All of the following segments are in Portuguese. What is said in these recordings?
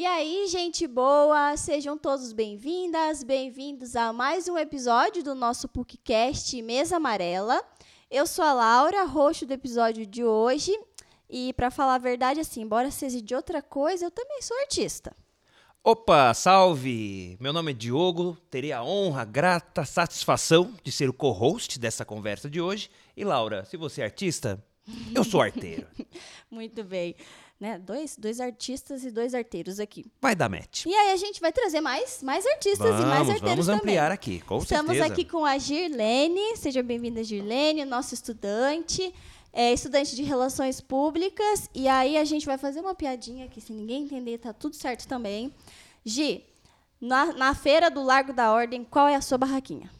E aí, gente boa, sejam todos bem-vindas, bem-vindos a mais um episódio do nosso PUCcast Mesa Amarela. Eu sou a Laura, roxo do episódio de hoje, e para falar a verdade, assim, embora seja de outra coisa, eu também sou artista. Opa, salve! Meu nome é Diogo, terei a honra, grata satisfação de ser o co-host dessa conversa de hoje. E Laura, se você é artista, eu sou arteiro. Muito bem. Né? Dois, dois artistas e dois arteiros aqui. Vai dar match. E aí a gente vai trazer mais, mais artistas vamos, e mais arteiros Vamos ampliar também. aqui, com Estamos certeza. aqui com a Girlene. Seja bem-vinda, Girlene, nosso estudante. É estudante de Relações Públicas. E aí a gente vai fazer uma piadinha aqui, se ninguém entender, tá tudo certo também. Gi, na, na feira do Largo da Ordem, qual é a sua barraquinha?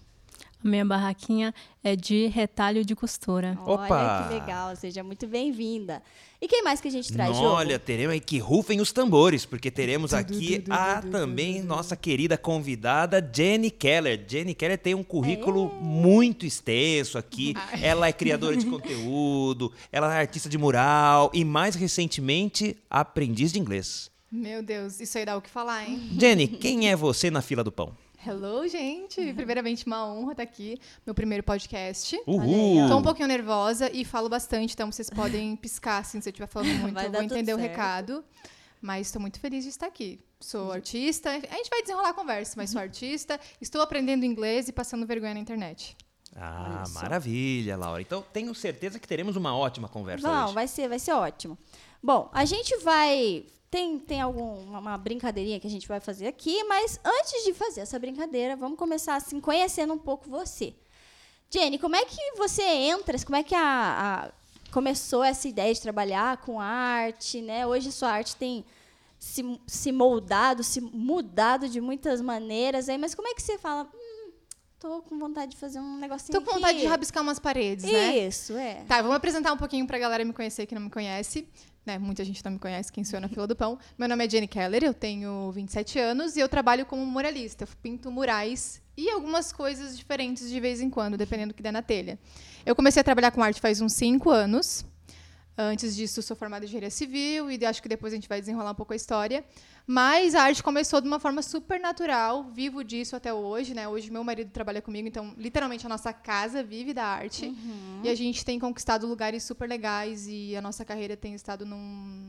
A minha barraquinha é de retalho de costura. Opa! Olha que legal, seja muito bem-vinda. E quem mais que a gente traz, Olha, Jogo? teremos aí que rufem os tambores, porque teremos aqui a também nossa querida convidada Jenny Keller. Jenny Keller tem um currículo muito extenso aqui. Ela é criadora de conteúdo, ela é artista de mural e mais recentemente aprendiz de inglês. Meu Deus, isso aí dá o que falar, hein? Jenny, quem é você na fila do pão? Hello, gente! Primeiramente, uma honra estar aqui, meu primeiro podcast. Uhul! Tô um pouquinho nervosa e falo bastante, então vocês podem piscar assim, se eu estiver falando muito, Vai eu vou entender o certo. recado. Mas estou muito feliz de estar aqui. Sou artista, a gente vai desenrolar a conversa, mas sou artista, estou aprendendo inglês e passando vergonha na internet. Ah, só. maravilha, Laura. Então tenho certeza que teremos uma ótima conversa Não, hoje. vai ser, vai ser ótimo. Bom, a gente vai. Tem, tem alguma uma brincadeirinha que a gente vai fazer aqui, mas antes de fazer essa brincadeira, vamos começar assim, conhecendo um pouco você. Jenny, como é que você entra? Como é que a, a- começou essa ideia de trabalhar com arte, né? Hoje a sua arte tem se, se moldado, se mudado de muitas maneiras aí, mas como é que você fala? Tô com vontade de fazer um negocinho Tô com vontade aqui." de rabiscar umas paredes, né? Isso, é. Tá, vamos apresentar um pouquinho pra galera me conhecer que não me conhece. Né, muita gente não me conhece, quem sou eu na fila do pão. Meu nome é Jenny Keller, eu tenho 27 anos e eu trabalho como muralista. Eu pinto murais e algumas coisas diferentes de vez em quando, dependendo do que der na telha. Eu comecei a trabalhar com arte faz uns 5 anos. Antes disso, sou formada em engenharia civil e acho que depois a gente vai desenrolar um pouco a história. Mas a arte começou de uma forma super natural, vivo disso até hoje, né? Hoje meu marido trabalha comigo, então literalmente a nossa casa vive da arte. E a gente tem conquistado lugares super legais e a nossa carreira tem estado num,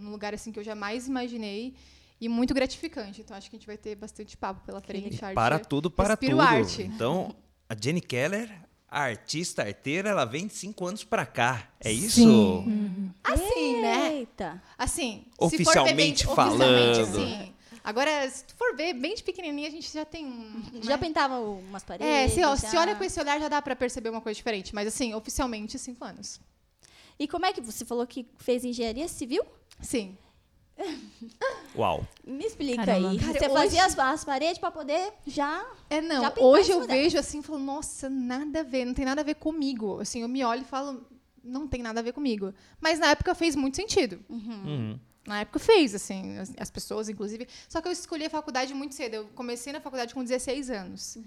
num lugar assim que eu jamais imaginei e muito gratificante. Então acho que a gente vai ter bastante papo pela frente. Arte. para tudo, para Respiro tudo. arte. Então, a Jenny Keller, a artista arteira, ela vem de cinco anos pra cá. É isso? Sim. Assim, né? Eita. Assim, Oficialmente se for ver bem, falando. Oficialmente, sim. Agora, se tu for ver bem de pequenininha, a gente já tem um. Já né? pintava umas paredes? É, se, ó, já- se olha com esse olhar já dá pra perceber uma coisa diferente. Mas assim, oficialmente, cinco anos. E como é que você falou que fez engenharia civil? Sim. Uau. Me explica Caramba. aí. Cara, você hoje- fazia as, as paredes para poder já. É, não. Já Hoje eu dela. vejo assim e falo, nossa, nada a ver, não tem nada a ver comigo. Assim, eu me olho e falo, não tem nada a ver comigo. Mas na época fez muito sentido. Uhum. Na época fez, assim, as, as pessoas, inclusive. Só que eu escolhi a faculdade muito cedo. Eu comecei na faculdade com 16 anos.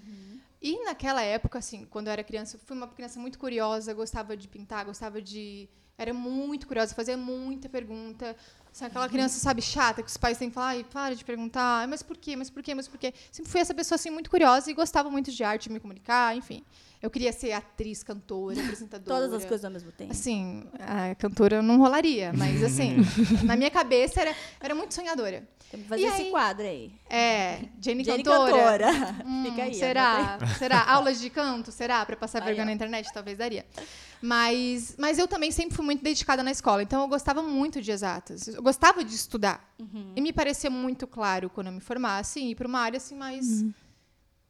E naquela época, assim, quando eu era criança, eu fui uma criança muito curiosa, gostava de pintar, gostava de. Era muito curiosa, fazia muita pergunta. Assim, aquela criança, sabe, chata, que os pais têm que falar, ai, para de perguntar, "Ai, mas por quê, mas por quê, mas por quê? Sempre fui essa pessoa, assim, muito curiosa e gostava muito de arte, me comunicar, enfim. Eu queria ser atriz, cantora, apresentadora. Todas as coisas ao mesmo tempo. Assim, a cantora não rolaria, mas assim, na minha cabeça era, era muito sonhadora. Tem que fazer E esse aí? quadro aí. É, Jenny, Jenny cantora. cantora. Hum, Fica aí. Será? Será? Aulas de canto? Será? Pra passar Aí, vergonha ó. na internet? Talvez daria. Mas, mas eu também sempre fui muito dedicada na escola, então eu gostava muito de exatas. Eu gostava de estudar. Uhum. E me parecia muito claro quando eu me formasse ir para uma área assim mais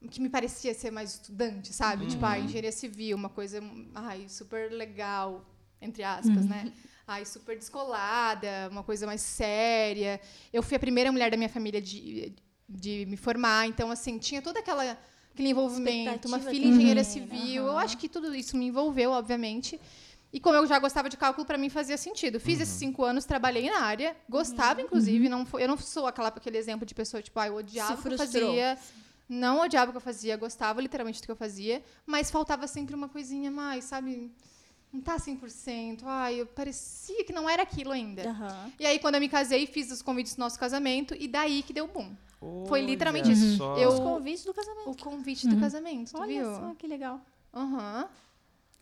que me parecia ser mais estudante, sabe? Tipo, a engenharia civil, uma coisa, ai, super legal, entre aspas, né? Ai, super descolada, uma coisa mais séria. Eu fui a primeira mulher da minha família de, de me formar, então, assim, tinha toda aquela aquele envolvimento, uma filha engenheira né? civil. Eu Aham. acho que tudo isso me envolveu, obviamente. E como eu já gostava de cálculo, para mim fazia sentido. Fiz esses cinco anos, trabalhei na área, gostava, inclusive. Não foi, eu não sou aquela, aquele exemplo de pessoa, tipo, ah, eu odiava o que eu fazia. Não odiava o que eu fazia, gostava literalmente do que eu fazia, mas faltava sempre uma coisinha mais, sabe? não tá 100%. Ai, eu parecia que não era aquilo ainda. Aham. E aí, quando eu me casei, fiz os convites do nosso casamento e daí que deu boom. Foi Olha literalmente isso. Eu- Os convites do casamento. O convite do casamento, tu Olha viu? só que legal. Aham.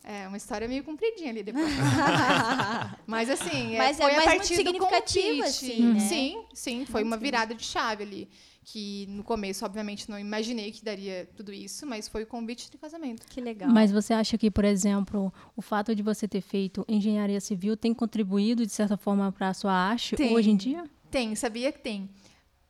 É, uma história meio compridinha ali depois. Mas assim, é, Mas é foi a mais muito partir do convite. assim, né? Sim, sim, foi uma virada de chave ali. Que no começo, obviamente, não imaginei que daria tudo isso, mas foi o convite de casamento. Que legal. Mas você acha que, por exemplo, o fato de você ter feito engenharia civil tem contribuído, de certa forma, para a sua arte Tem. hoje em dia? Tem, sabia que tem.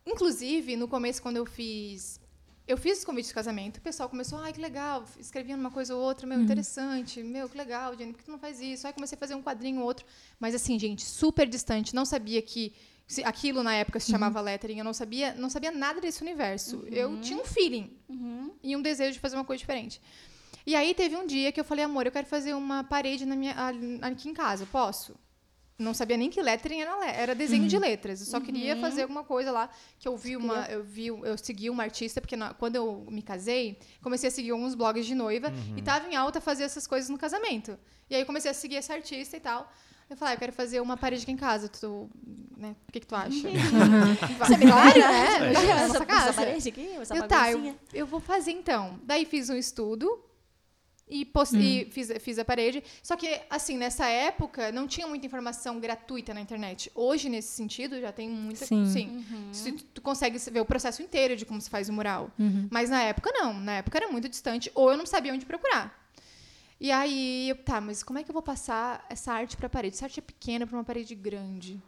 Inclusive, no começo, quando eu fiz. Eu fiz os convites de casamento, o pessoal começou, ai, que legal, escrevia uma coisa ou outra, meu, interessante, meu, que legal, Jenny, por que tu não faz isso? Aí comecei a fazer um quadrinho ou outro. Mas assim, gente, super distante, não sabia que. Aquilo na época se chamava lettering, eu não sabia, não sabia nada desse universo. Eu tinha um feeling e um desejo de fazer uma coisa diferente. E aí teve um dia que eu falei, amor, eu quero fazer uma parede na minha, aqui em casa, posso? Não sabia nem que lettering era, era desenho de letras. Eu só queria fazer alguma coisa lá que eu vi uma, eu vi, eu segui uma artista porque na- quando eu me casei, comecei a seguir alguns blogs de noiva e tava em alta fazer essas coisas no casamento. E aí eu comecei a seguir essa artista e tal. Eu falei, ah, eu quero fazer uma parede aqui em casa. Tu, né? O que, que tu acha? Você me Claro, claro, né? Imagina, Essa, nossa essa casa. parede aqui, essa Eu, tá, eu, eu vou fazer então. Daí fiz um estudo e, pos- e fiz, fiz a parede. Só que, assim, nessa época não tinha muita informação gratuita na internet. Hoje, nesse sentido, já tem muita. Sim. Se tu, tu consegue ver o processo inteiro de como se faz o mural. Mas na época, não. Na época era muito distante, ou eu não sabia onde procurar. E aí, eu, tá, mas como é que eu vou passar essa arte para a parede? Essa arte é pequena para uma parede grande.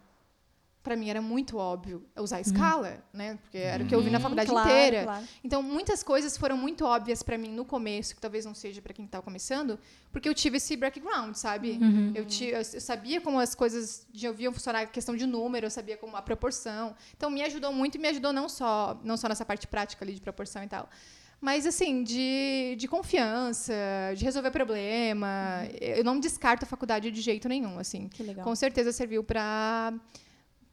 Para mim era muito óbvio usar escala, né? Porque era o que eu vi na faculdade claro, inteira. claro. Então, muitas coisas foram muito óbvias para mim no começo, que talvez não seja para quem está começando, porque eu tive esse background, sabe? Eu, ti- eu, eu sabia como as coisas deviam funcionar, questão de número, eu sabia como a proporção. Então, me ajudou muito e me ajudou não só, não só nessa parte prática ali de proporção e tal, mas assim, de, de confiança, de resolver problema. Eu não descarto a faculdade de jeito nenhum, assim. Que legal. Com certeza serviu para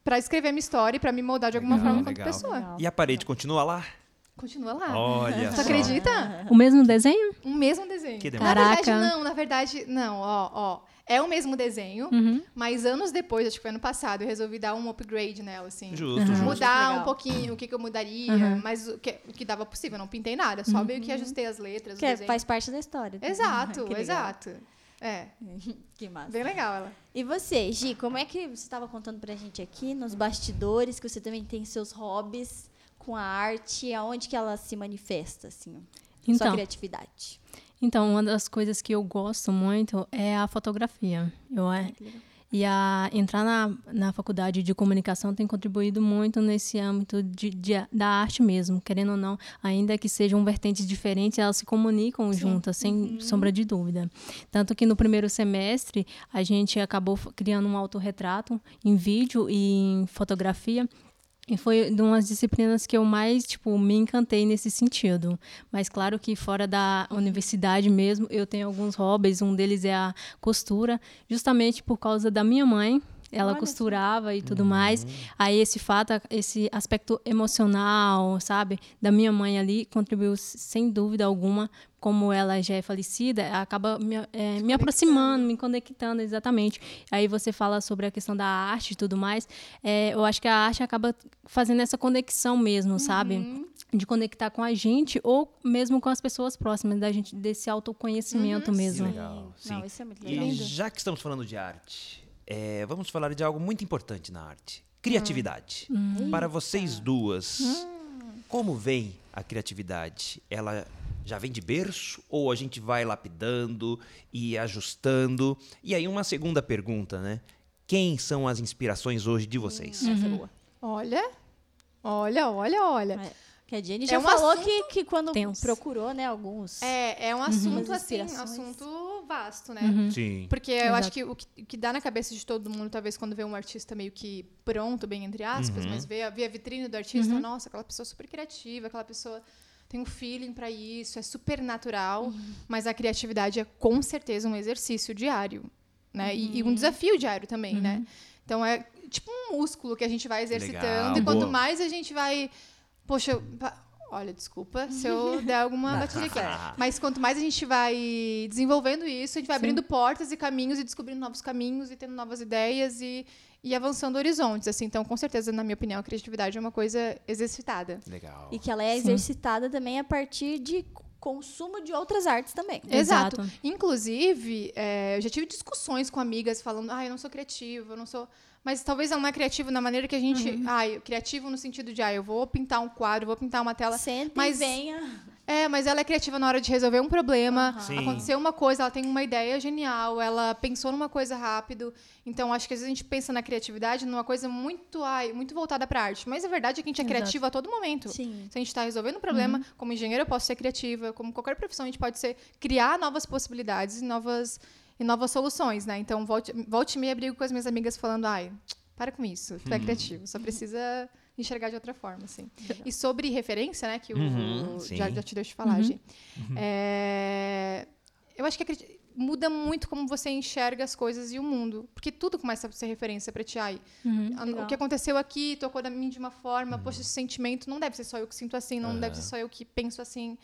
para escrever minha história e para me moldar de alguma Legal, forma enquanto pessoa. Legal. E a parede continua lá? Continua lá. Olha Tu só. acredita? O mesmo desenho? Um mesmo desenho. Que na demais. verdade, Caraca. não, na verdade, não, ó, ó. É o mesmo desenho, Uhum. mas anos depois, acho que foi ano passado, eu resolvi dar um upgrade nela, assim. Justo, justo. Mudar Legal. um pouquinho o que, que eu mudaria, Uhum. mas o que, o que dava possível, eu não pintei nada, só meio que ajustei as letras, Que o é- faz parte da história. Exato, exato. É, Que massa. bem legal ela. E você, Gi, como é que você estava contando pra gente aqui nos bastidores que você também tem seus hobbies com a arte, aonde que ela se manifesta, assim, sua Então, criatividade? Então, uma das coisas que eu gosto muito é a fotografia. Eu, é, e a entrar na, na faculdade de comunicação tem contribuído muito nesse âmbito de, de- da arte mesmo, querendo ou não, ainda que sejam vertentes diferentes, elas se comunicam juntas, sem sombra de dúvida. Tanto que no primeiro semestre a gente acabou criando um autorretrato em vídeo e em fotografia. E foi de umas disciplinas que eu mais, tipo, me encantei nesse sentido. Mas claro que fora da universidade mesmo, eu tenho alguns hobbies, um deles é a costura, justamente por causa da minha mãe. Ela Olha costurava e tudo mais. Aí esse fato, esse aspecto emocional, sabe, da minha mãe ali contribuiu sem dúvida alguma. Como ela já é falecida, acaba me, eh, me aproximando, me conectando, exatamente. Aí você fala sobre a questão da arte e tudo mais. Eh, eu acho que a arte acaba fazendo essa conexão mesmo, sabe? De conectar com a gente ou mesmo com as pessoas próximas da gente, desse autoconhecimento Que mesmo. legal. Sim. Não, isso é muito legal. E já que estamos falando de arte, é, vamos falar de algo muito importante na arte: criatividade. Para vocês duas, como vem a criatividade? Ela já vem de berço ou a gente vai lapidando e ajustando? E aí, uma segunda pergunta, né? Quem são as inspirações hoje de vocês? É boa. Olha, olha, olha, olha. É, Que a Jenny É já um falou assunto que, que quando tenso. procurou, né, alguns... É, é um assunto, As assim, inspirações. assunto vasto, né? Sim. Porque eu Exato. acho que o, que o que dá na cabeça de todo mundo, talvez quando vê um artista meio que pronto, bem entre aspas, Uhum. mas vê, a- vê a vitrine do artista, nossa, aquela pessoa super criativa, aquela pessoa tem um feeling para isso, é super natural, mas a criatividade é com certeza um exercício diário, né? E, e um desafio diário também, né? Então é tipo um músculo que a gente vai exercitando Legal, e quanto boa. mais a gente vai, poxa, pa- Olha, desculpa se eu der alguma batida aqui. Mas quanto mais a gente vai desenvolvendo isso, a gente vai abrindo portas e caminhos e descobrindo novos caminhos e tendo novas ideias e, e avançando horizontes. Assim. Então, com certeza, na minha opinião, a criatividade é uma coisa exercitada. Legal. E que ela é exercitada também a partir de consumo de outras artes também. Exato. Exato. Inclusive, é, eu já tive discussões com amigas falando, ah, eu não sou criativa, eu não sou. Mas talvez ela não é criativa na maneira que a gente. Uhum. Ai, criativo no sentido de, ah, eu vou pintar um quadro, vou pintar uma tela. Senta Mas- venha. É, mas ela é criativa na hora de resolver um problema. Sim. Aconteceu uma coisa, ela tem uma ideia genial, ela pensou numa coisa rápido. Então, acho que às vezes a gente pensa na criatividade numa coisa muito, ai, muito voltada para arte. Mas a verdade é que a gente é Exato. criativa a todo momento. Sim. Se a gente está resolvendo um problema, como engenheiro eu posso ser criativa, como qualquer profissão a gente pode ser criar novas possibilidades e novas e novas soluções, né? Então volte, volte e meia brigo com as minhas amigas falando, ai, para com isso, tu é criativo, só precisa enxergar de outra forma, assim. E sobre referência, né, que o Uhum, já, sim. já te deixo falar, Gi. É, eu acho que a criti- muda muito como você enxerga as coisas e o mundo, porque tudo começa a ser referência para ti. Ai, a- Legal. o que aconteceu aqui tocou na mim de uma forma, poxa, esse sentimento não deve ser só eu que sinto assim, não deve ser só eu que penso assim.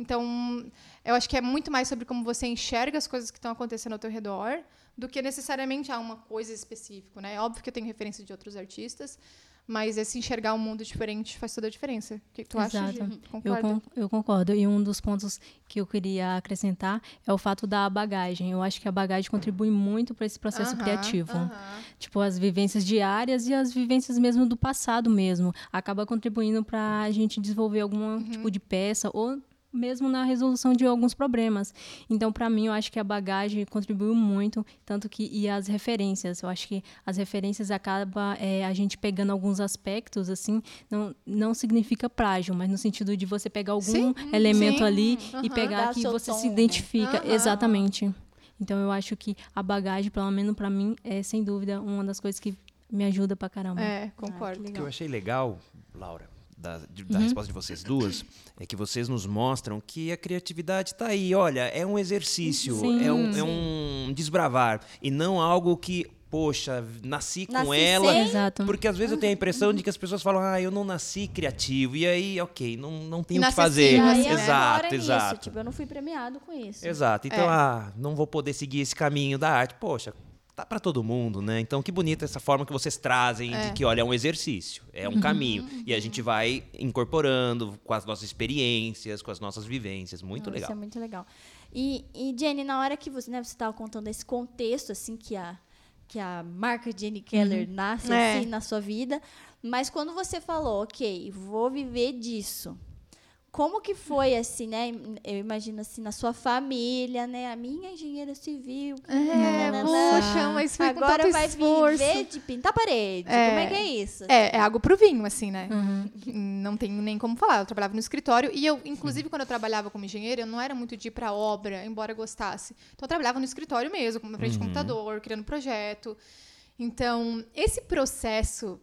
Então, eu acho que é muito mais sobre como você enxerga as coisas que estão acontecendo ao teu redor do que necessariamente ah, uma coisa específica, né? É óbvio que eu tenho referência de outros artistas, mas esse enxergar um mundo diferente faz toda a diferença. O que tu acha, Exato. Gi? Eu, Concorda? con- eu concordo. E um dos pontos que eu queria acrescentar é o fato da bagagem. Eu acho que a bagagem contribui muito para esse processo Aham, criativo. aham. Tipo, as vivências diárias e as vivências mesmo do passado mesmo. Acaba contribuindo para a gente desenvolver algum Uhum. tipo de peça ou mesmo na resolução de alguns problemas. Então, para mim, eu acho que a bagagem contribuiu muito, tanto que e as referências. Eu acho que as referências acaba é, a gente pegando alguns aspectos assim, não não significa plágio, mas no sentido de você pegar algum Sim, elemento sim, ali aham. e pegar que você tom, se né? identifica Aham. exatamente. Então, eu acho que a bagagem, pelo menos para mim, é sem dúvida uma das coisas que me ajuda pra caramba. É, concordo. Ah, que O que eu achei legal, Laura, da, de- Uhum. da resposta de vocês duas, é que vocês nos mostram que a criatividade está aí. Olha, é um exercício, Sim. é, um, é um desbravar. E não algo que, poxa, nasci com Nasci ela. sem? Porque às vezes eu tenho a impressão de que as pessoas falam, ah, eu não nasci criativo. E aí, ok, não, não tenho o que fazer. Né? Exato, nisso, exato. Tipo, eu não fui premiado com isso. Exato. Então, É. ah, não vou poder seguir esse caminho da arte. Poxa, tá para todo mundo, né? Então, que bonita essa forma que vocês trazem de que, olha, é um exercício, é um caminho. E a gente vai incorporando com as nossas experiências, com as nossas vivências. Muito Não, legal. Isso é muito legal. E, e Jenny, na hora que você né, você estava contando esse contexto, assim, que a, que a marca Jenny Keller nasce É. assim na sua vida, mas quando você falou, ok, vou viver disso. Como que foi assim, né? Eu imagino assim na sua família, né? A minha engenheira civil. É, nananana. poxa, mas foi com Agora tanto vai esforço. viver de pintar parede. É. Como é que é isso? É, é água pro vinho, assim, né? Uhum. Não tenho nem como falar. Eu trabalhava no escritório e eu, inclusive, quando eu trabalhava como engenheira, eu não era muito de ir pra obra, embora eu gostasse. Então, eu trabalhava no escritório mesmo, na frente de computador, criando projeto. Então, esse processo,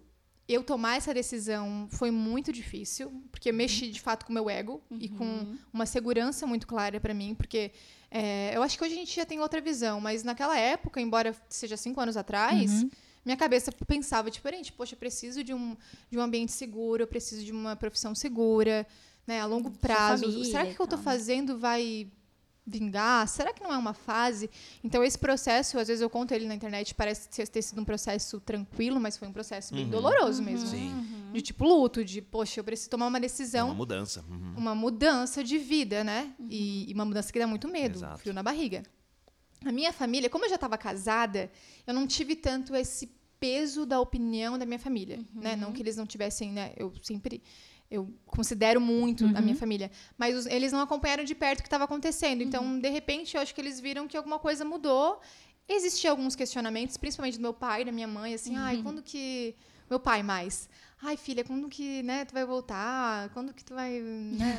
eu tomar essa decisão foi muito difícil, porque eu mexi, de fato, com o meu ego e com uma segurança muito clara pra mim, porque é, eu acho que hoje a gente já tem outra visão, mas naquela época, embora seja cinco anos atrás, minha cabeça pensava diferente. Poxa, eu preciso de um, de um ambiente seguro, eu preciso de uma profissão segura, né, a longo prazo. família Será que o que eu estou né? fazendo vai vingar? Será que não é uma fase? Então, esse processo, às vezes eu conto ele na internet, parece ter sido um processo tranquilo, mas foi um processo bem doloroso mesmo. Sim. De tipo luto, de, poxa, eu preciso tomar uma decisão uma mudança. Uhum. uma mudança de vida, né? E, e uma mudança que dá muito medo, Exato. frio na barriga. A minha família, como eu já estava casada, eu não tive tanto esse peso da opinião da minha família, né? Não que eles não tivessem, né? Eu sempre eu considero muito a minha família, mas os- eles não acompanharam de perto o que estava acontecendo. Então, de repente, eu acho que eles viram que alguma coisa mudou. Existiam alguns questionamentos, principalmente do meu pai, da minha mãe, assim, ai, quando que meu pai mais Ai, filha, quando que, né, tu vai voltar? Quando que tu vai, né?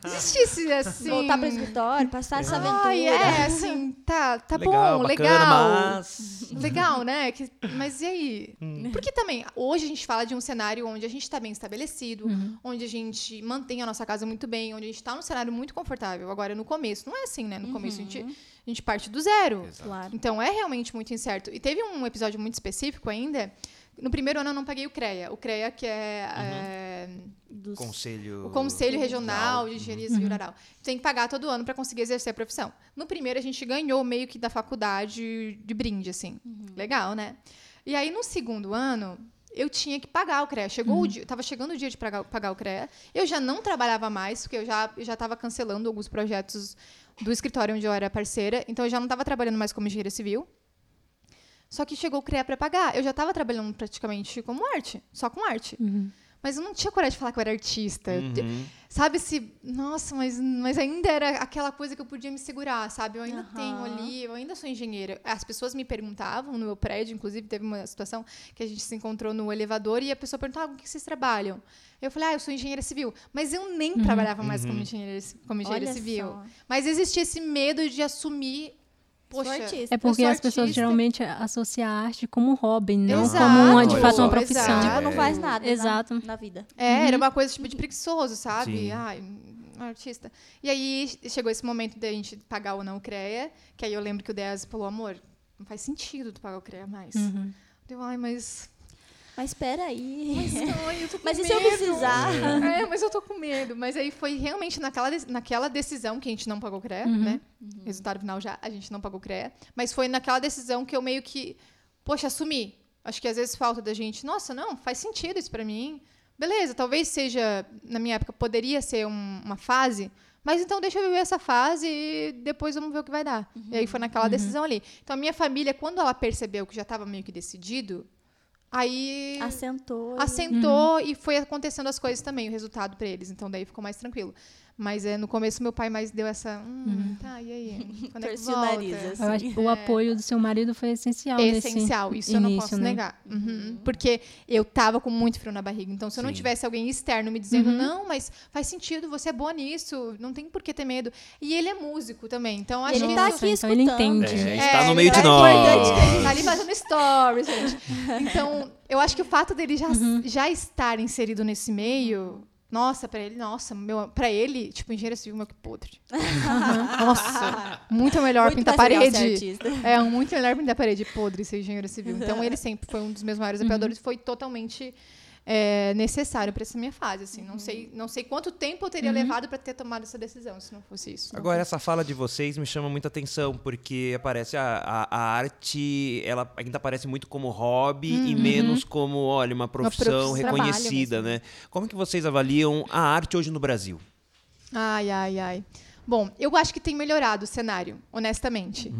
Existisse assim. Voltar para o escritório, passar essa aventura. Ai, é, assim, tá, tá legal, bom, bacana, legal. mas... Legal, né? Que- mas e aí? Hum. Porque também, hoje a gente fala de um cenário onde a gente está bem estabelecido, Uhum. onde a gente mantém a nossa casa muito bem, onde a gente está num cenário muito confortável. Agora, no começo, não é assim, né? No começo a gente, a gente parte do zero. Claro. Então é realmente muito incerto. E teve um episódio muito específico ainda. No primeiro ano eu não paguei o CREA. O CREA, que é, é, dos- Conselho. O Conselho Regional de Uhum. Engenharia Civil Rural. Tem que pagar todo ano para conseguir exercer a profissão. No primeiro, a gente ganhou meio que da faculdade de brinde, assim. Legal, né? E aí, no segundo ano, eu tinha que pagar o CREA. Chegou o dia, tava chegando o dia de pagar, pagar o CREA. Eu já não trabalhava mais, porque eu já eu já estava cancelando alguns projetos do escritório onde eu era parceira. Então, eu já não estava trabalhando mais como engenheira civil. Só que chegou o CREA para pagar. Eu já estava trabalhando praticamente como arte, só com arte. Mas eu não tinha coragem de falar que eu era artista. Uhum. Sabe se. Nossa, mas, mas ainda era aquela coisa que eu podia me segurar, sabe? Eu ainda Aham. tenho ali, eu ainda sou engenheira. As pessoas me perguntavam no meu prédio, inclusive teve uma situação que a gente se encontrou no elevador e a pessoa perguntava: ah, com que vocês trabalham? Eu falei: ah, eu sou engenheira civil. Mas eu nem trabalhava mais como engenheira, como engenheira Olha civil. só. Mas existia esse medo de assumir. Poxa, artista. É porque as pessoas artista. geralmente associam a arte como um hobby, não Exato, como uma, de fato uma exato. profissão. Tipo, não faz nada na- Exato. Na, vida. É, era uma coisa tipo de preguiçoso, sabe? Sim. Ai, artista. E aí chegou esse momento da gente pagar ou não o CREA, que aí eu lembro que o Deas falou, amor, não faz sentido tu pagar o CREA mais. Uhum. Deu, ai, mas. Mas espera aí. Mas, ai, eu tô com Mas e se eu medo. precisar? É, mas eu tô com medo. Mas aí foi realmente naquela, naquela decisão que a gente não pagou CREA, né? Resultado final já, a gente não pagou CREA. Mas foi naquela decisão que eu meio que, poxa, assumi. Acho que às vezes falta da gente, nossa, não, faz sentido isso pra mim. Beleza, talvez seja, na minha época, poderia ser um- uma fase, mas então deixa eu viver essa fase e depois vamos ver o que vai dar. E aí foi naquela decisão ali. Então a minha família, quando ela percebeu que já estava meio que decidido, aí Assentou. e- assentou e foi acontecendo as coisas também, o resultado para eles. Então daí ficou mais tranquilo. Mas é, no começo meu pai mais deu essa, hum, tá, e aí? Quando é que volta? nariz, assim. O apoio do seu marido foi essencial nesse Essencial, isso eu não início, posso né? negar. Uhum. Porque eu tava com muito frio na barriga. Então, se eu não Sim. tivesse alguém externo me dizendo, não, mas faz sentido, você é boa nisso, não tem por que ter medo. E ele é músico também. Então, acho ele que tá isso- aqui então ele escutando. entende. É, É, está no meio de é nós. Ele tá ali fazendo stories, gente. Então, eu acho que o fato dele já, Uhum. já estar inserido nesse meio, nossa, pra ele, nossa, meu, pra ele, tipo, engenheiro civil, meu que podre. nossa, muito melhor Muito pintar parede. É, muito melhor pintar parede podre ser engenheiro civil. Então, ele sempre foi um dos meus maiores Uhum. apoiadores, foi totalmente é, necessário pra essa minha fase, assim. Não sei, não sei quanto tempo eu Uhum. teria levado pra ter tomado essa decisão, se não fosse isso. Agora, essa fala de vocês me chama muita atenção, porque aparece a, a, a arte, ela ainda aparece muito como hobby e menos como, olha, uma profissão profissão. reconhecida, né? Como que vocês avaliam a arte hoje no Brasil? Ai, ai, ai. Bom, eu acho que tem melhorado o cenário, honestamente.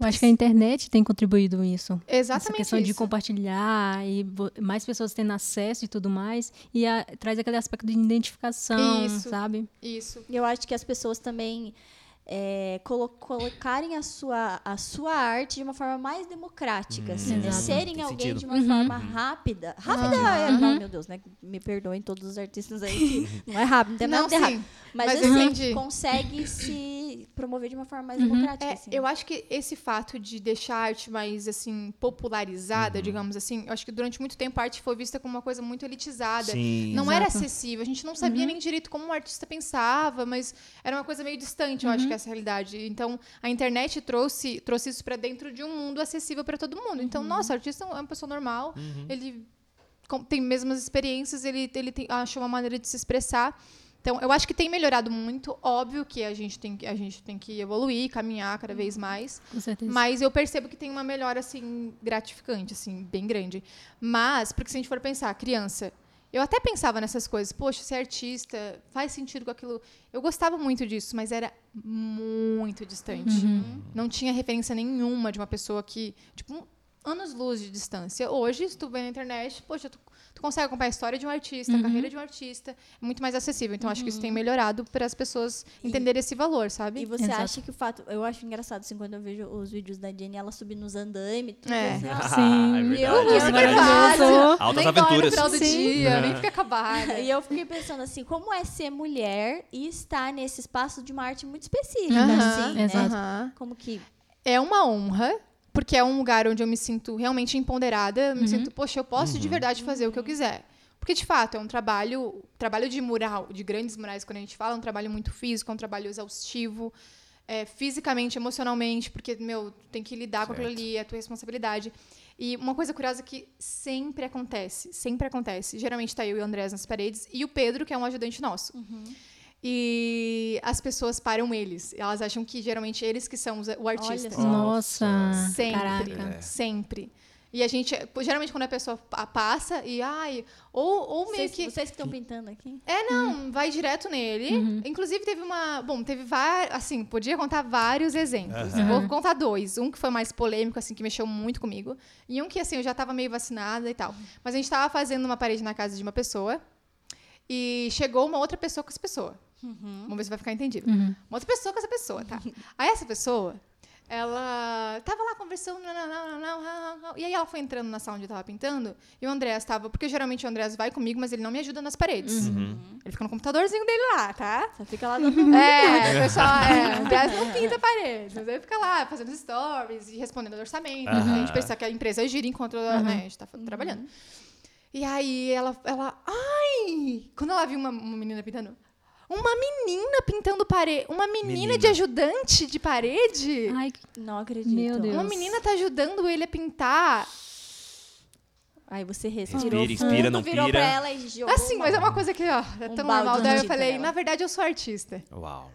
Eu acho que a internet tem contribuído isso. Essa Exatamente questão de isso. compartilhar e mais pessoas tendo acesso e tudo mais. E a- traz aquele aspecto de identificação, Isso. sabe? Isso. E eu acho que as pessoas também é, colo- colocarem a sua, a sua arte de uma forma mais democrática, assim, né? Serem Tem alguém sentido. de uma forma rápida. Rápida é, ai, meu Deus, né? Me perdoem todos os artistas aí que não é rápido, não Não, errado. sim. Mas, Mas assim, entendi. consegue se promover de uma forma mais democrática. É, assim. eu acho que esse fato de deixar a arte mais assim popularizada, digamos assim, eu acho que durante muito tempo a arte foi vista como uma coisa muito elitizada. Sim. Não era Exato. acessível, a gente não sabia nem direito como o artista pensava, mas era uma coisa meio distante, eu acho que essa realidade. Então, a internet trouxe, trouxe isso para dentro de um mundo acessível para todo mundo. Então, nossa, o artista é uma pessoa normal, ele com- tem mesmas experiências, ele, ele tem, acha uma maneira de se expressar. Então, eu acho que tem melhorado muito. Óbvio que a gente tem, que- a gente tem que evoluir, caminhar cada vez mais. Com certeza. Mas eu percebo que tem uma melhora, assim, gratificante, assim, bem grande. Mas, porque se a gente for pensar, criança, eu até pensava nessas coisas, poxa, ser artista, faz sentido com aquilo. Eu gostava muito disso, mas era muito distante. Não tinha referência nenhuma de uma pessoa que, tipo, anos luz de distância. Hoje, se tu vê na internet, poxa, tu, tu consegue acompanhar a história de um artista, a carreira de um artista, é muito mais acessível. Então, acho que isso tem melhorado para as pessoas entenderem esse valor, sabe? E você Exato. acha que o fato. Eu acho engraçado assim quando eu vejo os vídeos da Jenny, ela subindo nos andaimes. Tudo É. assim, ó. Sim. é E verdade. eu, Isso eu é maravilhoso. Altas nem no aventuras. final do Sim. dia, nem fica acabar. E eu fiquei pensando assim, como é ser mulher e estar nesse espaço de uma arte muito específica, Aham, assim, né? exato. Como que. É uma honra, porque é um lugar onde eu me sinto realmente empoderada, eu me sinto, poxa, eu posso de verdade fazer o que eu quiser. Porque, de fato, é um trabalho, trabalho de mural, de grandes murais, quando a gente fala, é um trabalho muito físico, é um trabalho exaustivo. é, fisicamente, emocionalmente, porque, meu, tem que lidar com aquilo Certo. ali, é a tua responsabilidade. E uma coisa curiosa que sempre acontece, sempre acontece. Geralmente tá eu e o Andrés nas paredes e o Pedro, que é um ajudante nosso. E as pessoas param eles. Elas acham que geralmente eles que são o artista. Nossa, Sempre, caraca. sempre. E a gente, geralmente quando a pessoa pa- passa e ai, ou, ou meio Vocês, que vocês que estão pintando aqui? é, não, vai direto nele. Inclusive, teve uma. Bom, teve vários. Assim, podia contar vários exemplos. Aham. Vou contar dois. Um que foi mais polêmico, assim, que mexeu muito comigo. E um que, assim, eu já tava meio vacinada e tal. Mas a gente tava fazendo uma parede na casa de uma pessoa. E chegou uma outra pessoa com essa pessoa. Vamos ver se vai ficar entendido. Uma outra pessoa com essa pessoa, tá? Aí essa pessoa. Ela tava lá conversando, não, não, não, não, não, não, e aí ela foi entrando na sala onde eu tava pintando, e o Andrés tava, porque geralmente o Andrés vai comigo, mas ele não me ajuda nas paredes. Ele fica no computadorzinho dele lá, tá? Só fica lá dando... É, o pessoal, é, o Andrés não pinta paredes, mas ele fica lá fazendo stories e respondendo orçamento. Aham. A gente precisa que a empresa gira enquanto né, a gente tá trabalhando. E aí ela, ela, ai! Quando ela viu uma, uma menina pintando, uma menina pintando parede, uma menina, Menina. de ajudante de parede. Ai, Não acredito. Meu Deus. Uma menina tá ajudando ele a pintar. Aí você respirou Respira, inspira, não virou pira. pra ela e jogou Assim, mas é uma coisa que, ó, é Um tão balde normal. Daí eu falei, na verdade eu sou artista. Uau.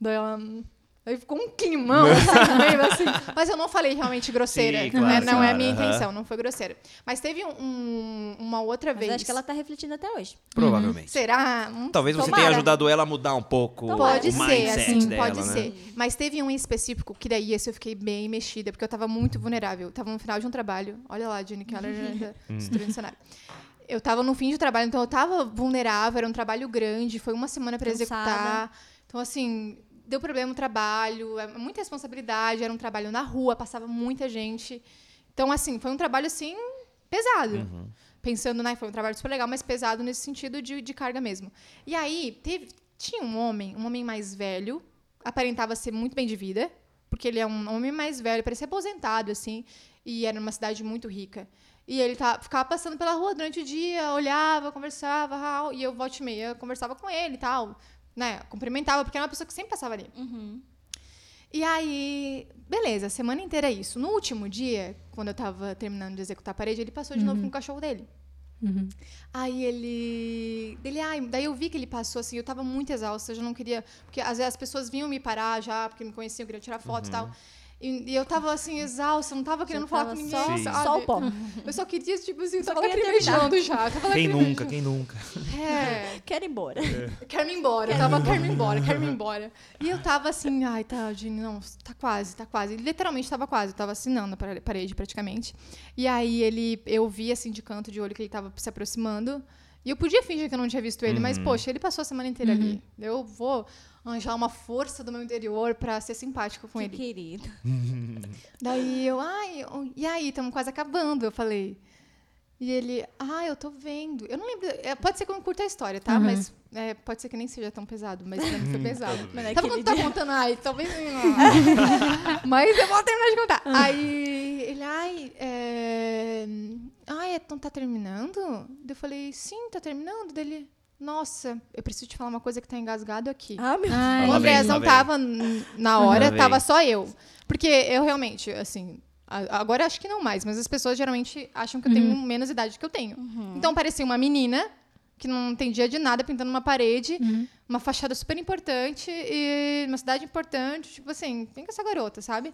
Daí ela. Hum, Aí ficou um climão, assim, meio assim. Mas eu não falei realmente grosseira. Sim, né? claro, não é a minha intenção, não foi grosseira. Mas teve um- um- uma outra Mas vez. acho que ela tá refletindo até hoje. Provavelmente. Será? Hum, Talvez você tomara. tenha ajudado ela a mudar um pouco Pode o ser, mindset assim, dela, pode né? ser. Mas teve um em específico que daí esse eu fiquei bem mexida, porque eu tava muito vulnerável. Eu tava no final de um trabalho. Olha lá, Jenny Keller já tá destruindo o cenário. Eu tava no fim de trabalho, então eu tava vulnerável, era um trabalho grande, foi uma semana pra Cansada. executar. Então, assim, deu problema no trabalho, é muita responsabilidade, era um trabalho na rua, passava muita gente. Então, assim, foi um trabalho, assim, pesado. Uhum. Pensando, né, foi um trabalho super legal, mas pesado nesse sentido de, de carga mesmo. E aí, teve, tinha um homem, um homem mais velho, aparentava ser muito bem de vida, porque ele é um homem mais velho, parecia aposentado, assim, e era numa cidade muito rica. E ele tá, ficava passando pela rua durante o dia, olhava, conversava, e eu, volta e meia, conversava com ele e tal, né, cumprimentava, porque era uma pessoa que sempre passava ali. E aí, beleza, a semana inteira é isso. No último dia, quando eu tava terminando de executar a parede, ele passou de novo com o cachorro dele. Uhum. Aí ele. Ele, ai, daí eu vi que ele passou assim, eu tava muito exausta, eu já não queria. Porque às vezes as pessoas vinham me parar já, porque me conheciam, queriam tirar foto e tal. E, e eu tava assim, exausta, não tava querendo falar tava com ninguém. só-? Só o pó. Eu só queria, tipo assim, eu Só tava lacrimejando já. Tava Quem nunca, quem nunca? É, Quero ir embora. Quero ir embora. Eu tava, quero ir embora, quero ir embora. E eu tava assim, ai, tá, Dini, não, tá quase, tá quase. Literalmente tava quase, eu tava assinando a pare- parede praticamente. E aí ele, eu vi assim de canto de olho que ele tava se aproximando. E eu podia fingir que eu não tinha visto ele, mas, poxa, ele passou a semana inteira ali. Eu vou arranjar uma força do meu interior pra ser simpática com que ele. querido. Daí eu, ai, e aí, estamos quase acabando, eu falei. E ele, ah, eu tô vendo. Eu não lembro. é, pode ser que eu não curta a história, tá? Mas é, pode ser que nem seja tão pesado, mas pra mim foi pesado. Mas Sabe quando tá contando? Ai, talvez. não. mas eu vou terminar de contar. Aí ele, ai, é. Ai, então tá terminando? Eu falei, sim, tá terminando. Dele, nossa, eu preciso te falar uma coisa que tá engasgado aqui. Ah, meu Ai, O Andrés não tava na hora, tava só eu. Porque eu realmente, assim, agora acho que não mais, mas as pessoas geralmente acham que eu tenho menos idade que eu tenho. Então parecia uma menina que não entendia de nada pintando uma parede, uma fachada super importante e uma cidade importante, tipo assim, vem com essa garota, sabe?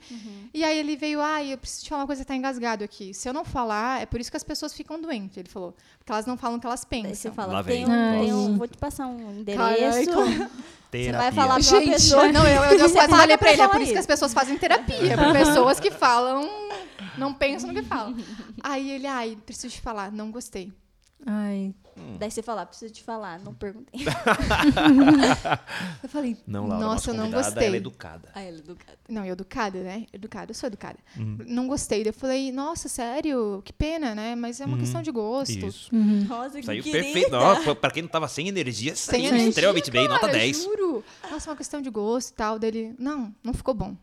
E aí ele veio, ai, eu preciso te falar uma coisa que tá engasgado aqui. Se eu não falar, é por isso que as pessoas ficam doentes, ele falou. Porque elas não falam o que elas Daí você pensam. fala, Lá tem um, tem um- vou te passar um endereço. como- Você vai falar pra Gente, pessoa. não, eu, eu, eu Você quase falei pra ele, é por falar isso que as isso. pessoas fazem terapia, por pessoas que falam, não pensam no que falam. Aí ele, ai, preciso te falar, não gostei. Ai, Daí você fala, preciso te falar, não perguntei. Eu falei, Não, Laura, nossa, eu não gostei. Ela é educada. Aí ele educado. Não, eu educada, né? Educada, eu sou educada. Não gostei. Daí Eu falei, nossa, sério? Que pena, né? Mas é uma questão de gosto. Isso. Nossa, que Saiu querida. perfeito. Nossa, pra quem não tava sem energia, Sem saiu energia, extremamente bem, nota Cara, 10. juro. Nossa, é uma questão de gosto e tal. Dele, não, não ficou bom.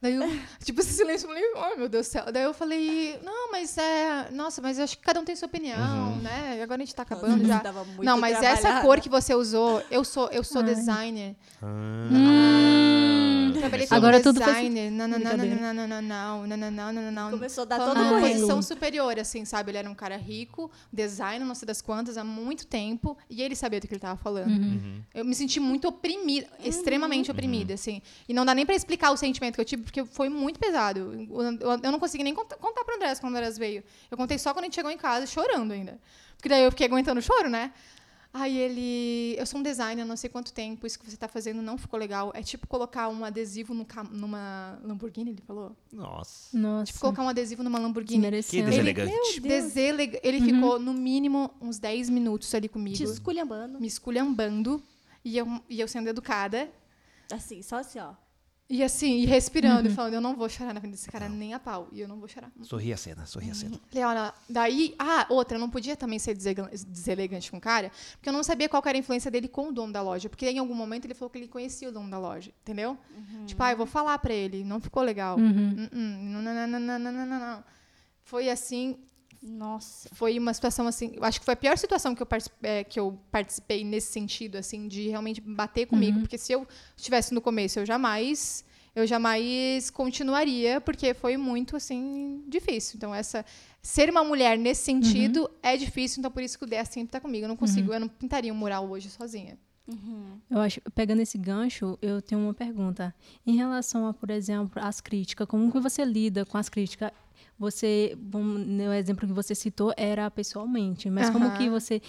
Daí eu, tipo, esse silêncio, eu falei, ai meu Deus do céu. Daí eu falei, não, mas é. Nossa, mas eu acho que cada um tem sua opinião, né? E agora a gente tá acabando já. Tava muito Não, mas essa cor que você usou, eu sou, eu sou designer. Hum. Trabalhei como Agora tudo faz designer. Não, não, não, não, não, não, não, não, não, não, não, não. Começou a dar todo uma Ah, posição superior, assim, sabe? Ele era um cara rico, designer, não sei das quantas, há muito tempo, e ele sabia do que ele tava falando. Eu me senti muito oprimida, extremamente oprimida, assim. E não dá nem pra explicar o sentimento que eu tive, porque foi muito pesado. Eu não consegui nem contar, contar pro Andrés quando o Andrés veio. Eu contei só quando a gente chegou em casa, chorando ainda. Porque daí eu fiquei aguentando o choro, né? Aí ele. Eu sou um designer, não sei quanto tempo, isso que você tá fazendo não ficou legal. É tipo colocar um adesivo no numa Lamborghini, ele falou? Nossa. Nossa. Tipo, colocar um adesivo numa Lamborghini. Que deselegante. Deseleg... Ele ficou, no mínimo, uns 10 minutos ali comigo, Te esculhambando. me esculhambando, e eu, e eu sendo educada. Assim, só assim, ó. E assim, e respirando, uhum. falando, eu não vou chorar na frente desse cara não. nem a pau. E eu não vou chorar. Sorri a cena, sorri a cena. Uhum. Leona, daí, ah, outra, eu não podia também ser deselegante com o cara, porque eu não sabia qual era a influência dele com o dono da loja. Porque em algum momento ele falou que ele conhecia o dono da loja, entendeu? Uhum. Tipo, ah, eu vou falar pra ele, não ficou legal. Uhum. uhum. Não, não, não, não, não, não, não, não. Foi assim, nossa. foi uma situação assim, eu acho que foi a pior situação que eu, é, que eu participei nesse sentido, assim, de realmente bater comigo, porque se eu estivesse no começo, eu jamais, eu jamais continuaria, porque foi muito assim difícil. Então essa ser uma mulher nesse sentido é difícil, então por isso que o Dé sempre tá comigo. Eu não consigo, eu não pintaria um mural hoje sozinha. Eu acho, pegando esse gancho, eu tenho uma pergunta. Em relação a, por exemplo, as críticas, como que você lida com as críticas? Você, no exemplo que você citou, era pessoalmente, mas como Aham. que você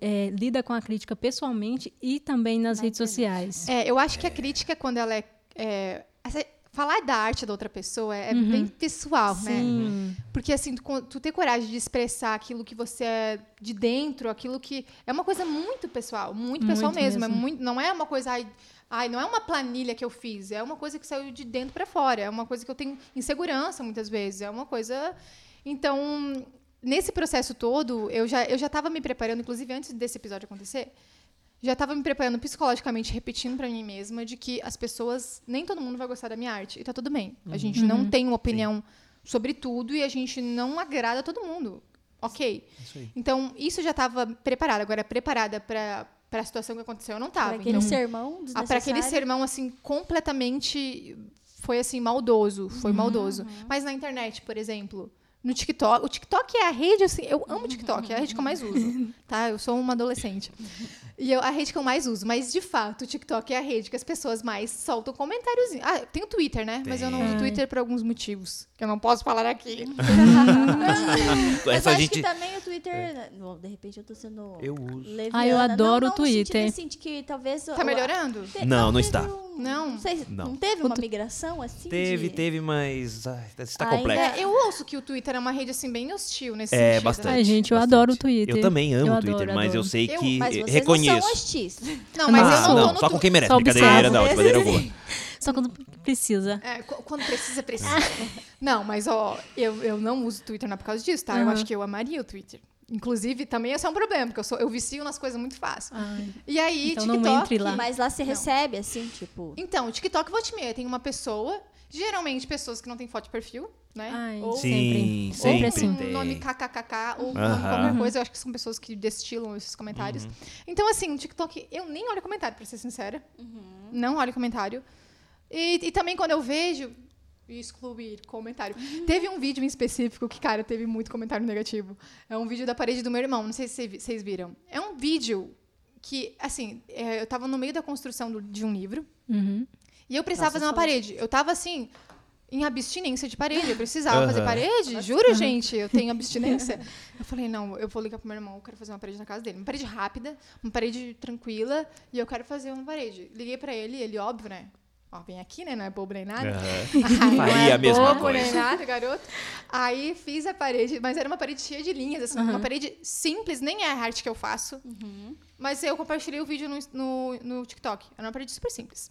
eh, lida com a crítica pessoalmente e também nas Na redes internet. sociais? É, eu acho que a crítica, quando ela é. é, essa- falar da arte da outra pessoa é bem pessoal, né? Sim. Porque, assim, tu, tu ter coragem de expressar aquilo que você é de dentro, aquilo que. É uma coisa muito pessoal, muito pessoal Muito mesmo. É mesmo. muito, não é uma coisa. Ai, ai, não é uma planilha que eu fiz. É uma coisa que saiu de dentro para fora. É uma coisa que eu tenho insegurança muitas vezes. É uma coisa. Então, nesse processo todo, eu já eu já estava me preparando, inclusive antes desse episódio acontecer. Já estava me preparando psicologicamente, repetindo para mim mesma de que as pessoas, nem todo mundo vai gostar da minha arte. E tá tudo bem. A gente não tem uma opinião sobre tudo e a gente não agrada todo mundo. Ok. Isso aí. Então, isso já estava preparada. Agora, preparada para a situação que aconteceu, eu não Para estava. aquele Então, sermão para desnecessário. aquele sermão, assim, completamente. Foi assim, maldoso. Foi maldoso. Mas na internet, por exemplo. No TikTok. O TikTok é a rede, assim. Eu amo o TikTok, é a rede que eu mais uso. Tá? Eu sou uma adolescente. E eu, a rede que eu mais uso. Mas, de fato, o TikTok é a rede que as pessoas mais soltam comentários. Ah, tem o Twitter, né? Mas eu não uso o. Twitter por alguns motivos. Que eu não posso falar aqui. Mas Essa acho gente. que também o Twitter. Bom, de repente eu tô sendo. Eu uso. leviana. Ah, eu adoro não, o não, no sentido, Twitter. assim, de que talvez. Tá melhorando? Te- Não, não está. um- Não. Não sei, Não. não teve uma migração assim? Teve, de- teve, mas. Ai, está Ainda complexo. É, eu ouço que o Twitter é uma rede, assim, bem hostil nesse É, sentido. bastante. Ai, gente, eu bastante. adoro o Twitter. Eu também amo Eu o Twitter, adoro, mas eu adoro. sei Eu- que Mas vocês reconheço. não são hostis. Não, mas ah, eu não, não, tô no só com Twitter. quem merece. Só Brincadeira, não, brincadeira boa. Só quando precisa. É, qu- quando precisa, precisa. não, mas ó, eu, eu não uso o Twitter não é por causa disso, tá? Eu Aham. acho que eu amaria o Twitter. Inclusive, também esse é um problema, porque eu, sou, eu vicio nas coisas muito fácil. Ai. E aí, Então não TikTok. entre lá. Mas lá você Não. recebe, assim, tipo. Então, o TikTok vou te meia. Tem uma pessoa, geralmente pessoas que não têm foto de perfil, né? Ai, ou Sim, sempre. ou sempre um tem. nome kkkk, ou um Aham. nome qualquer coisa. Eu acho que são pessoas que destilam esses comentários. Uhum. Então, assim, o TikTok, eu nem olho comentário, pra ser sincera. Não olho comentário. E, e também quando eu vejo. Excluir comentário. Teve um vídeo em específico que, cara, teve muito comentário negativo. É um vídeo da parede do meu irmão. Não sei se cê- vocês viram. É um vídeo que, assim, é, eu tava no meio da construção do- de um livro. Uhum. E eu precisava Nossa, fazer uma parede. Eu tava assim, em abstinência de parede. Eu precisava fazer Aham. parede. Juro, gente, eu tenho abstinência. Eu falei, não, eu vou ligar pro meu irmão, eu quero fazer uma parede na casa dele. Uma parede rápida, uma parede tranquila, e eu quero fazer uma parede. Liguei pra ele, ele, óbvio, né? Ó, vem aqui, né? Não é bobo nem nada. Ai, não Faria é a mesma bobo nem coisa. nada, garoto. Aí fiz a parede, mas era uma parede cheia de linhas, assim, uma parede simples, nem é a arte que eu faço. Mas eu compartilhei o vídeo no, no, no TikTok. Era uma parede super simples.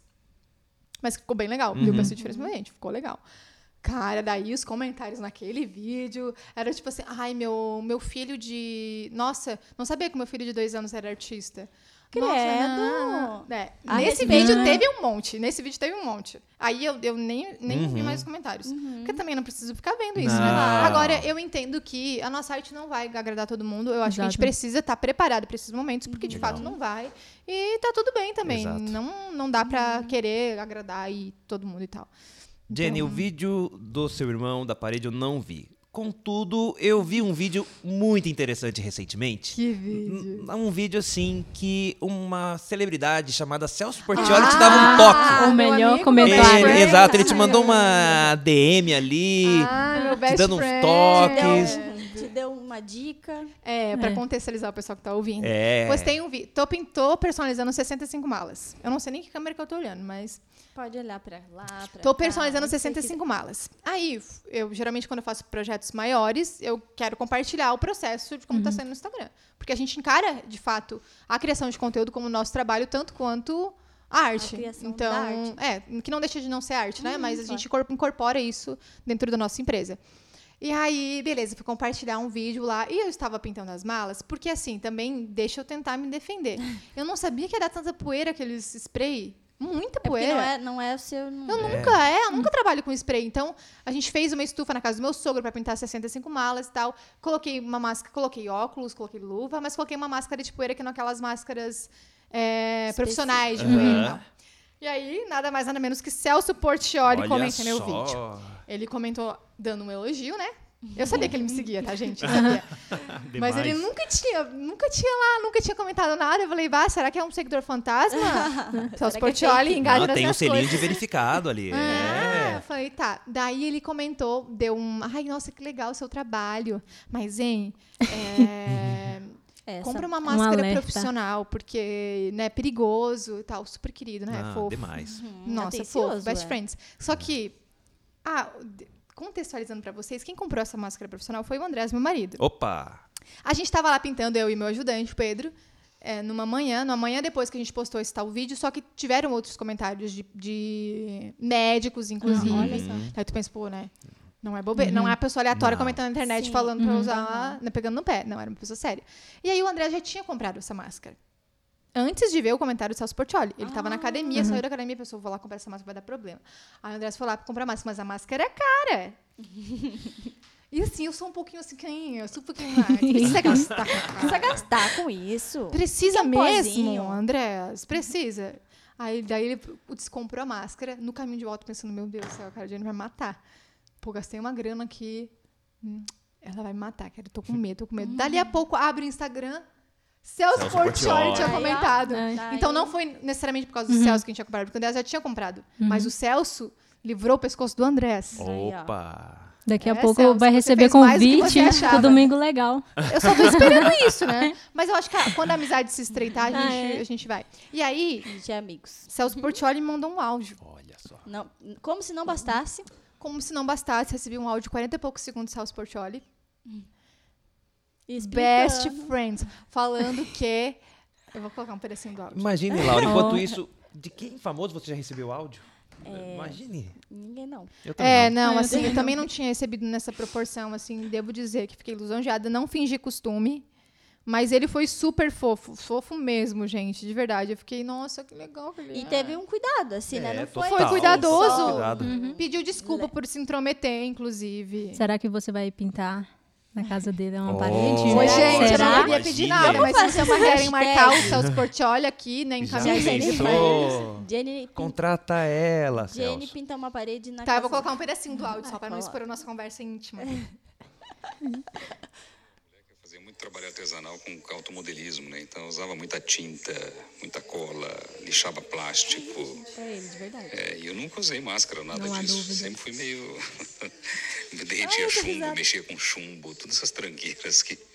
Mas ficou bem legal. Deu bastante diferença pra gente. Ficou legal. Cara, daí os comentários naquele vídeo era tipo assim: ai, meu, meu filho de. Nossa, não sabia que meu filho de dois anos era artista. Credo. Nossa, não. É, nesse vídeo né? teve um monte. Nesse vídeo teve um monte. Aí eu, eu nem, nem vi Uhum. mais os comentários. Porque também não preciso ficar vendo isso, Não. né? Agora, eu entendo que a nossa arte não vai agradar todo mundo. Eu acho que a gente Exato. precisa estar preparado para esses momentos, porque de Legal. fato não vai. E tá tudo bem também. Exato. Não, não dá pra querer agradar aí todo mundo e tal. Jenny, o vídeo do seu irmão da parede eu não vi. Contudo, eu vi um vídeo muito interessante recentemente. Que vídeo. Um, um vídeo assim que uma celebridade chamada Celso Portioli te dava um toque. O melhor comentário. Ele- exato, ele te mandou uma DM ali. Ah, te dando uns friend. toques. Deu, uma dica. É, pra É. contextualizar o pessoal que tá ouvindo. É. Postei um vídeo. Tô, pin- tô personalizando 65 malas. Eu não sei nem que câmera que eu tô olhando, mas Pode olhar pra lá, pra Tô cá, personalizando onde você 65 malas. Aí, eu geralmente, quando eu faço projetos maiores, eu quero compartilhar o processo de como tá sendo no Instagram. Porque a gente encara, de fato, a criação de conteúdo como nosso trabalho, tanto quanto a arte. criação então, da arte. é, que não deixa de não ser arte, né? Uhum, Mas a claro. gente cor- incorpora isso dentro da nossa empresa. E aí, beleza, fui compartilhar um vídeo lá e eu estava pintando as malas, porque assim, também deixa eu tentar me defender. Eu não sabia que ia dar tanta poeira aqueles spray. Muita É poeira. não é, não é o seu. não- Eu nunca, é, eu nunca trabalho com spray. Então, a gente fez uma estufa na casa do meu sogro para pintar 65 malas e tal. Coloquei uma máscara, coloquei óculos, coloquei luva, mas coloquei uma máscara de poeira que não aquelas máscaras é, profissionais de e tal. E aí, nada mais, nada menos que Celso Portioli Olha comenta meu vídeo. Ele comentou dando um elogio, né? Eu sabia que ele me seguia, tá, gente? Eu sabia. Mas ele nunca tinha, nunca tinha lá, nunca tinha comentado nada. Eu falei, bah, será que é um seguidor fantasma? Celso é Portioli fake? engaja Não, nas tem um selinho coisas. de verificado ali. Ah, É. eu falei, tá. Daí ele comentou, deu um. Ai, nossa, que legal o seu trabalho. Mas, hein, é, Essa- compra uma máscara alerta. profissional, porque né, é perigoso e tal. Super querido, né? Ah, fofo. demais. Nossa, Atencioso, fofo, best é. friends. Só que, ah, contextualizando pra vocês, quem comprou essa máscara profissional foi o Andrés, meu marido. Opa! A gente tava lá pintando, eu e meu ajudante, o Pedro, é, numa manhã, numa manhã depois que a gente postou esse tal vídeo, só que tiveram outros comentários de, de médicos, inclusive. olha só. Aí tu pensa, pô, né? Não é bobeira, não é a pessoa aleatória Não. comentando na internet Sim. falando pra Uhum. usar, né, pegando no pé. Não, era uma pessoa séria. E aí o André já tinha comprado essa máscara. Antes de ver o comentário do Celso Portioli. Ele tava na academia, saiu da academia, pensou, vou lá comprar essa máscara, vai dar problema. Aí o André foi lá pra comprar a máscara, mas a máscara é cara. E assim, eu sou um pouquinho assim, quem? Eu sou um pouquinho mais. Precisa gastar. Precisa gastar com isso. Precisa um mesmo. Andréas? Precisa. Aí daí ele putz, comprou a máscara, no caminho de volta pensando, meu Deus do céu, a cara de vai matar. Pô, gastei uma grana aqui. hum, ela vai me matar, cara. Eu tô com medo, tô com medo. Dali a pouco abre o Instagram. Celso Celso Portioli tinha comentado. Ai. Então não foi necessariamente por causa do Celso que a gente tinha comprado, porque o Andrés já tinha comprado. Mas o Celso livrou o pescoço do Andrés. Opa! Daqui a É, pouco Celso, vai receber do convite pro Domingo Legal. Eu só tô esperando isso, né? Mas eu acho que quando a amizade se estreitar, a gente, Ah, é. a gente vai. E aí, A gente é amigos. Celso Portioli me mandou um áudio. Olha só. Não, como se não bastasse. Como se não bastasse, recebi um áudio de 40 e poucos segundos de Celso Portioli. Best Friends. Falando que. Eu vou colocar um pedacinho do áudio. Imagine, Laura, enquanto Oh. isso, de quem famoso você já recebeu áudio? Imagine. Ninguém não. Eu também É, não. não, Ah, eu assim, eu também também não tinha recebido nessa proporção, assim, devo dizer que fiquei lisonjeada, não fingi costume, mas ele foi super fofo, fofo mesmo, gente, de verdade. Eu fiquei, nossa, que legal que ele E é. teve um cuidado, assim, né? É, Não foi, total. Foi cuidadoso. só- Cuidado. Pediu desculpa por se intrometer, inclusive. Será que você vai pintar na casa dele uma Oh. parede? Oi, gente, eu não Será? queria pedir Imagina. nada, mas se vocês fazer uma quiserem marcar o. Celso Portioli aqui, né, Já encaminhar Jenny Contrata ela, Jenny Celso. pintar uma parede na Tá, eu casa vou colocar um pedacinho do áudio só Vai, pra não expor a nossa conversa íntima. trabalho artesanal com automodelismo, né? Então eu usava muita tinta, muita cola, lixava plástico. pra ele, de verdade. É, e eu nunca usei máscara, nada Não disso. Sempre fui meio. derretia Ai, chumbo, risada. mexia com chumbo, todas essas tranqueiras que.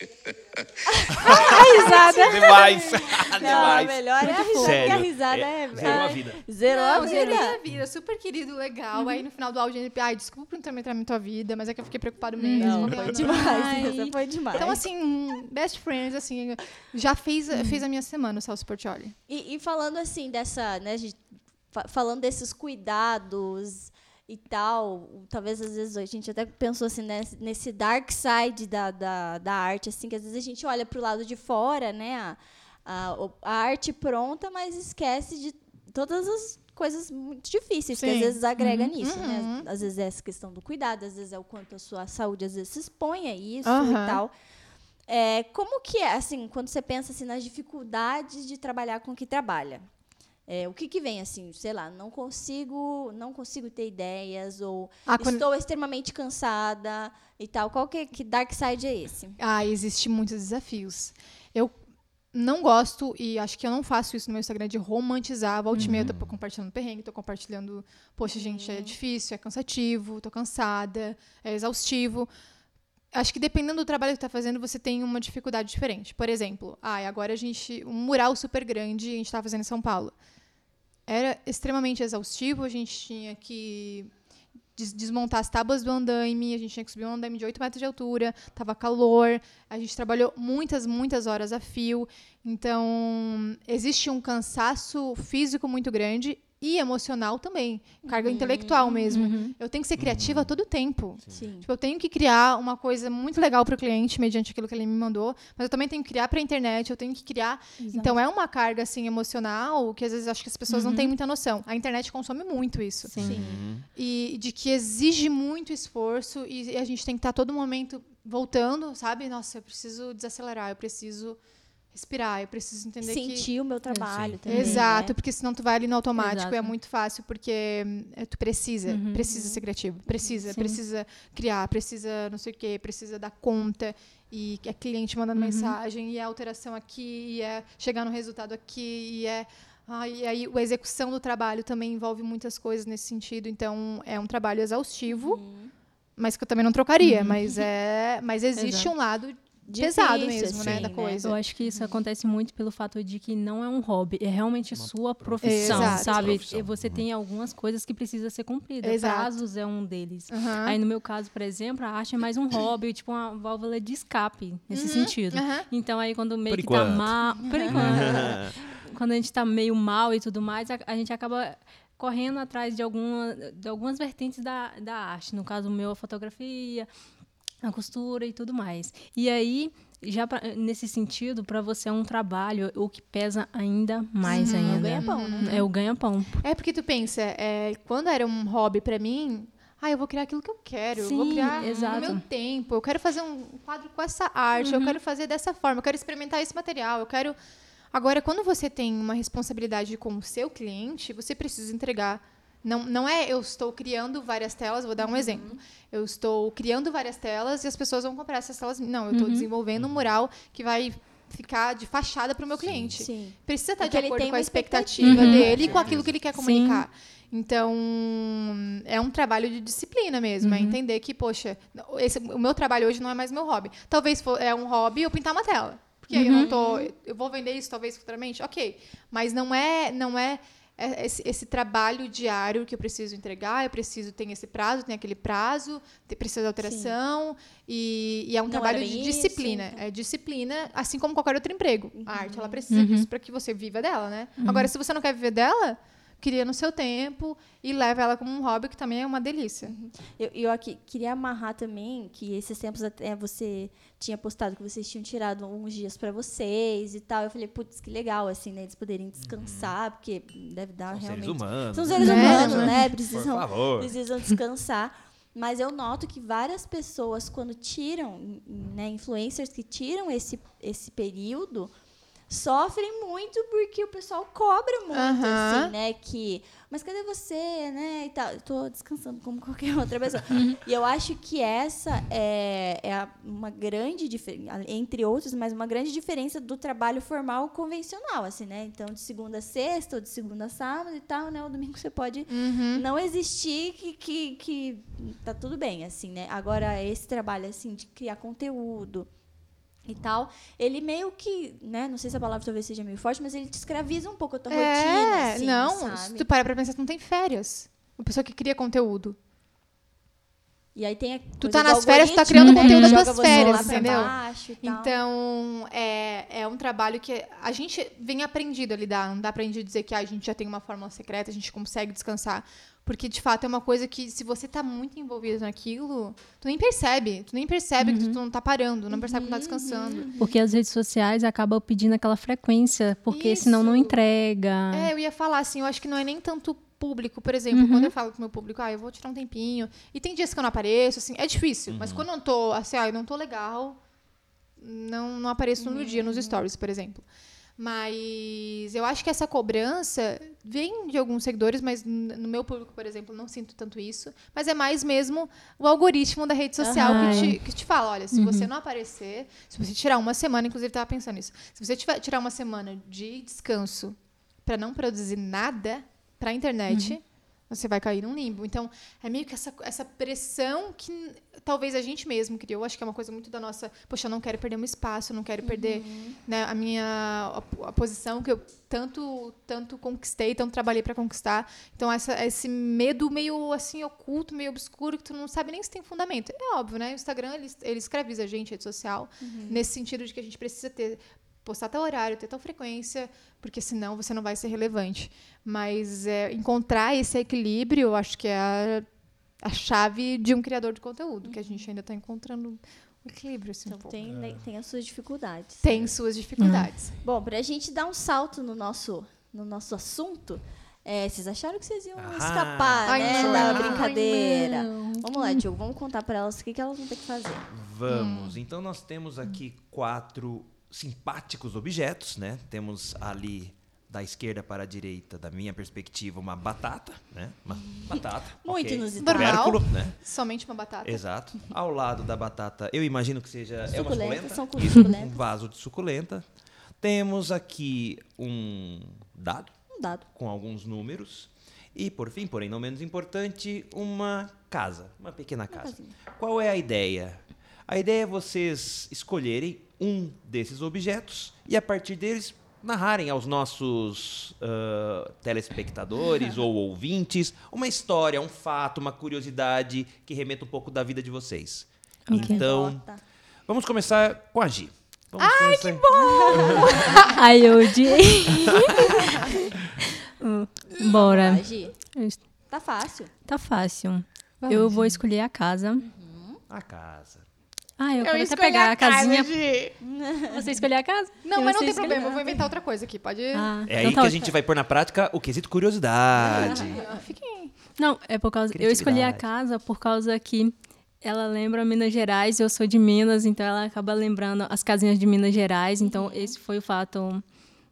risada. Demais! Não, a Demais! melhor é a risada, porque a Sério. risada é... Zerou a vida. Zerou a Não, zerou vida. minha vida. Super querido, legal. Aí no final do áudio ele, ai, desculpa por intrometer na tua vida, mas é que eu fiquei preocupado mesmo. Não, Eu foi não- demais. Ai. Essa foi demais. Então, assim, best friends, assim, já fez, fez a minha semana, o Celso Portioli. E, e falando assim dessa, né, gente, fa- falando desses cuidados e tal, talvez às vezes a gente até pensou assim nesse, nesse dark side da, da, da arte, assim, que às vezes a gente olha pro lado de fora, né, a, a, o- a arte pronta, mas esquece de todas as coisas muito difíceis que Sim. às vezes agrega nisso, Uhum. né? Às vezes é essa questão do cuidado, às vezes é o quanto a sua saúde às vezes se expõe a isso Aham. e tal. É, como que é, assim, quando você pensa assim, nas dificuldades de trabalhar com o que trabalha? É, o que, que vem assim, sei lá, não consigo, não consigo ter ideias ou Ah, quando- estou extremamente cansada e tal. Qual que, que dark side é esse? Ah, existe muitos desafios. Eu não gosto, e acho que eu não faço isso no meu Instagram, de romantizar. Volta e meia eu tô compartilhando perrengue, tô compartilhando, poxa, gente, é difícil, é cansativo, tô cansada, é exaustivo. Acho que dependendo do trabalho que tá fazendo, você tem uma dificuldade diferente. Por exemplo, ah, agora a gente. Um mural super grande a gente tá fazendo em São Paulo. Era extremamente exaustivo, a gente tinha que des- desmontar as tábuas do andaime, a gente tinha que subir um andaime de 8 metros de altura, tava calor, a gente trabalhou muitas, muitas horas a fio. Então, existe um cansaço físico muito grande e emocional também, carga intelectual mesmo. Eu tenho que ser criativa a todo tempo. Sim. Tipo, eu tenho que criar uma coisa muito legal para o cliente, mediante aquilo que ele me mandou, mas eu também tenho que criar para a internet, eu tenho que criar. Então é uma carga assim emocional que às vezes acho que as pessoas não têm muita noção. A internet consome muito isso. Sim. E de que exige muito esforço e a gente tem que estar todo momento voltando, sabe? Nossa, eu preciso desacelerar, eu preciso respirar, eu preciso entender que Sentir o meu trabalho também. Exato, né? porque senão tu vai ali no automático Exato. e é muito fácil, porque é, tu precisa, precisa ser criativo, precisa, Sim. precisa criar, precisa não sei o quê, precisa dar conta, e é cliente mandando mensagem, e é alteração aqui, e é chegar no resultado aqui, e é... ah, e aí a execução do trabalho também envolve muitas coisas nesse sentido, então é um trabalho exaustivo, mas que eu também não trocaria, mas é, mas existe Exato. um lado pesado Difícil, mesmo, né, assim, da coisa. Eu acho que isso acontece muito pelo fato de que não é um hobby, é realmente sua profissão, Exato. sabe? Profissão. E você tem algumas coisas que precisa ser cumprida. Exato. Prazos é um deles. Aham. Aí no meu caso, por exemplo, a arte é mais um hobby, tipo uma válvula de escape nesse sentido. aham. Então aí quando meio Por que tá enquanto. mal, por enquanto, quando a gente tá meio mal e tudo mais, a, a gente acaba correndo atrás de, alguma, de algumas vertentes da, da arte. No caso meu, a fotografia, a costura e tudo mais. E aí, já pra- nesse sentido, para você é um trabalho, o que pesa ainda mais É o ainda. ganha-pão, né? É o ganha-pão. É porque tu pensa, é, quando era um hobby pra mim, ah, eu vou criar aquilo que eu quero, eu vou Sim, criar exato. no meu tempo, eu quero fazer um quadro com essa arte, eu quero fazer dessa forma, eu quero experimentar esse material, eu quero. Agora, quando você tem uma responsabilidade com o seu cliente, você precisa entregar. Não, não é eu estou criando várias telas, vou dar um exemplo. Eu estou criando várias telas e as pessoas vão comprar essas telas. Não, eu estou desenvolvendo um mural que vai ficar de fachada para o meu cliente Sim. precisa estar de Porque ele acordo com a expectativa expectativa. dele e com aquilo que ele quer Sim. comunicar. Então, é um trabalho de disciplina mesmo, é Uhum. entender que, poxa, esse- o meu trabalho hoje não é mais meu hobby. Talvez for, é um hobby eu pintar uma tela. Porque aí eu Uhum. não tô. Eu vou vender isso talvez futuramente? Ok. Mas não é, não é é esse, esse trabalho diário que eu preciso entregar, eu preciso, tem esse prazo, tem aquele prazo, precisa de alteração, e, e é um Não trabalho de bem isso, disciplina. então. É disciplina, assim como qualquer outro emprego. A arte, Uhum. ela precisa disso para que você viva dela, né? Agora, se você não quer viver dela, cria no seu tempo e leva ela como um hobby, que também é uma delícia. Eu, eu aqui queria amarrar também que esses tempos até você tinha postado que vocês tinham tirado uns dias para vocês e tal. Eu falei, putz, que legal, assim, né? Eles poderem descansar, porque deve dar São realmente. seres humanos. São seres Né? humanos, Né? né? Por Precisam, favor. precisam descansar. Mas eu noto que várias pessoas, quando tiram, né, influencers que tiram esse, esse período, sofrem muito porque o pessoal cobra muito, assim, né? Que, mas cadê você, né? E tal. Eu tô descansando como qualquer outra pessoa. e eu acho que essa é, é uma grande diferença, entre outros, mas uma grande diferença do trabalho formal convencional, assim, né? Então, de segunda a sexta, ou de segunda a sábado e tal, né? O domingo você pode não existir que, que, que tá tudo bem, assim, né? Agora, esse trabalho, assim, de criar conteúdo e tal, ele meio que, né? Não sei se a palavra talvez seja meio forte, mas ele te escraviza um pouco a tua rotina, É, assim, não, se sabe? tu parar pra pensar, tu não tem férias. Uma pessoa que cria conteúdo. E aí tem a Tu tá nas férias, tu tá criando né, conteúdo das tuas férias, entendeu? Então, é, é um trabalho que a gente vem aprendido a lidar. Não dá pra gente dizer que ah, a gente já tem uma fórmula secreta, a gente consegue descansar. Porque, de fato, é uma coisa que, se você tá muito envolvido naquilo, tu nem percebe. Tu nem percebe que tu não tá parando, não percebe que tu tá descansando. Porque as redes sociais acabam pedindo aquela frequência, porque senão não Isso. entrega. É, eu ia falar assim, eu acho que não é nem tanto público, por exemplo, quando eu falo com o meu público, ah, eu vou tirar um tempinho. E tem dias que eu não apareço, assim, é difícil. Mas quando eu não tô, assim, ah, eu não tô legal, não, não apareço no dia, nos stories, por exemplo. Mas eu acho que essa cobrança vem de alguns seguidores, mas no meu público, por exemplo, não sinto tanto isso. Mas é mais mesmo o algoritmo da rede social Aham. que, te, que te fala: olha, se você não aparecer, se você tirar uma semana, inclusive estava pensando nisso, se você tiver, tirar uma semana de descanso para não produzir nada para a internet, você vai cair num limbo. Então, é meio que essa, essa pressão que talvez a gente mesmo criou. Acho que é uma coisa muito da nossa. Poxa, eu não quero perder um espaço, eu não quero perder né, a minha a, a posição que eu tanto tanto conquistei, tanto trabalhei para conquistar. Então, essa, esse medo meio assim oculto, meio obscuro, que tu não sabe nem se tem fundamento. É óbvio, né? O Instagram ele, ele escraviza a gente, rede social, nesse sentido de que a gente precisa ter postar tal horário, ter tal frequência, porque senão você não vai ser relevante. Mas é, encontrar esse equilíbrio, eu acho que é a, a chave de um criador de conteúdo, que a gente ainda está encontrando o equilíbrio. Assim, um Então pouco. tem, né, tem as suas dificuldades. tem suas dificuldades. Bom, pra gente dar um salto no nosso, no nosso assunto, é, vocês acharam que vocês iam Ah. escapar Ai, né, não. da Ai, brincadeira? não. Vamos lá, Diogo, vamos contar pra elas o que, que elas vão ter que fazer. Vamos. Então nós temos aqui quatro simpáticos objetos, né? Temos ali da esquerda para a direita, da minha perspectiva, uma batata, né? Uma batata. Muito ok. inusitado. Né? Somente uma batata. Exato. Ao lado da batata, eu imagino que seja é uma Suculenta, suculenta. são Isso, um vaso de suculenta. Temos aqui um dado Um dado. com alguns números. E, por fim, porém não menos importante, uma casa, uma pequena casa. casinha. Qual é a ideia? A ideia é vocês escolherem um desses objetos e, a partir deles, narrarem aos nossos ah, telespectadores ou ouvintes uma história, um fato, uma curiosidade que remeta um pouco da vida de vocês. Então, Anedota. vamos começar com a Gi. Ai, que Ai, eu odiei. Bora. Tá fácil. Tá fácil. Vamos, eu vou escolher a casa. A casa. Ah, eu, Eu quero até pegar a, a casinha. Gi. Você escolher a casa? Não, mas não tem escolher- problema, eu vou inventar outra coisa aqui, pode... Ah, É então aí tá que a gente vai pôr na prática o quesito curiosidade. Fiquem... Não, é por causa. Eu escolhi a casa por causa que ela lembra Minas Gerais, eu sou de Minas, então ela acaba lembrando as casinhas de Minas Gerais. Então, esse foi o fato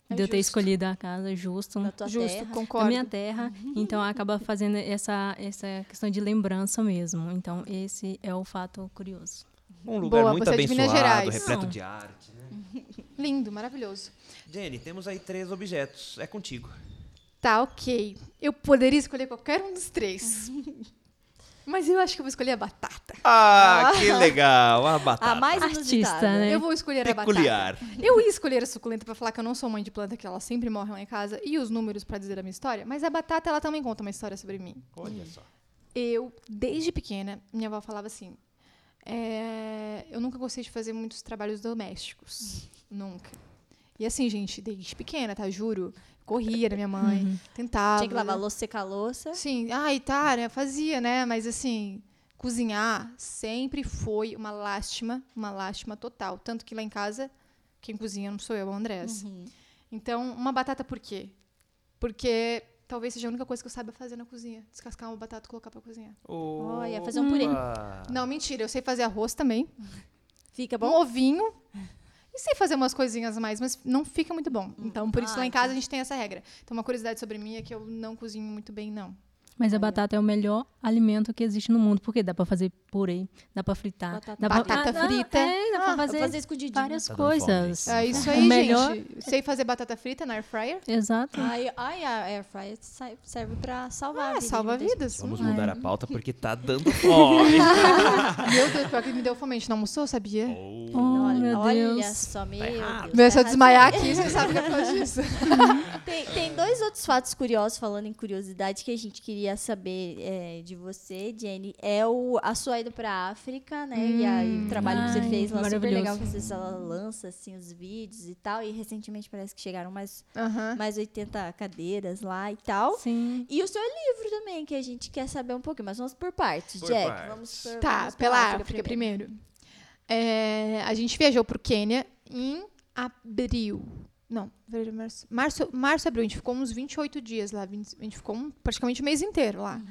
É de eu ter justo. escolhido a casa justo. Da tua Justo, terra. da concordo. minha terra, então acaba fazendo essa, essa questão de lembrança mesmo. Então, esse é o fato curioso. Um lugar Boa, muito é de Minas abençoado, Gerais. repleto Não. de arte. Né? Lindo, maravilhoso. Jenny, temos aí três objetos. É contigo. Tá, ok. Eu poderia escolher qualquer um dos três. Mas eu acho que eu vou escolher a batata. Ah, que legal. A batata. A mais Artista, inusitada. né? Eu vou escolher a Peculiar. batata. Eu ia escolher a suculenta pra falar que eu não sou mãe de planta, que ela sempre morre lá em casa, e os números pra dizer a minha história, mas a batata, ela também conta uma história sobre mim. Olha só. Eu, desde pequena, minha avó falava assim: é, eu nunca gostei de fazer muitos trabalhos domésticos. Nunca. E assim, gente, desde pequena, tá? Juro. Corria da minha mãe, tentava. Tinha que lavar louça, secar louça. Sim, ai, tá, né? Fazia, né? Mas assim, cozinhar sempre foi uma lástima, uma lástima total. Tanto que lá em casa, quem cozinha não sou eu, é o Andrés. Então, uma batata por quê? Porque talvez seja a única coisa que eu saiba fazer na cozinha. Descascar uma batata e colocar pra cozinhar. Olha, fazer um purê. Não, mentira, eu sei fazer arroz também. Fica Um bom? ovinho. E sei fazer umas coisinhas a mais, mas não fica muito bom. Então, por isso Ah, lá em casa a gente tem essa regra. Então, uma curiosidade sobre mim é que eu não cozinho muito bem, não. Mas a batata é o melhor alimento que existe no mundo, porque dá pra fazer purê, dá pra fritar, Batata- dá pra- Batata Ah, ah, frita. é, dá Ah, pra Vou fazer, fazer escondidinho. várias Tá coisas. É isso O aí, melhor- gente. Sei fazer batata frita na air fryer. Exato. Ai, ai, a air fryer serve pra salvar a Ah, vida. de salva gente. vidas. Vamos Ai. mudar a pauta porque tá dando fome. Meu Deus, pior que me deu fome. A gente não almoçou, sabia? Oh, olha, meu olha Deus. só, meu. Deus. Meu, se eu tá desmaiar aqui, você sabe o que é por causa disso. Tem, tem dois outros fatos curiosos, falando em curiosidade, que a gente queria saber é, de você, Jenny. É o, a sua ida pra África, né? e, a- e o trabalho que você ai, fez lá, super legal, que você ela lança, assim, os vídeos e tal. E recentemente parece que chegaram mais, Aham. mais 80 cadeiras lá e tal. Sim. E o seu livro também, que a gente quer saber um pouquinho, mas vamos por partes, Por Jack. partes. Vamos por, Tá, vamos pela África, primeiro. É, a gente viajou pro Quênia em abril. Não, fevereiro, março, março, março, abril. A gente ficou uns 28 dias lá. 20 A gente ficou um- praticamente o mês inteiro lá.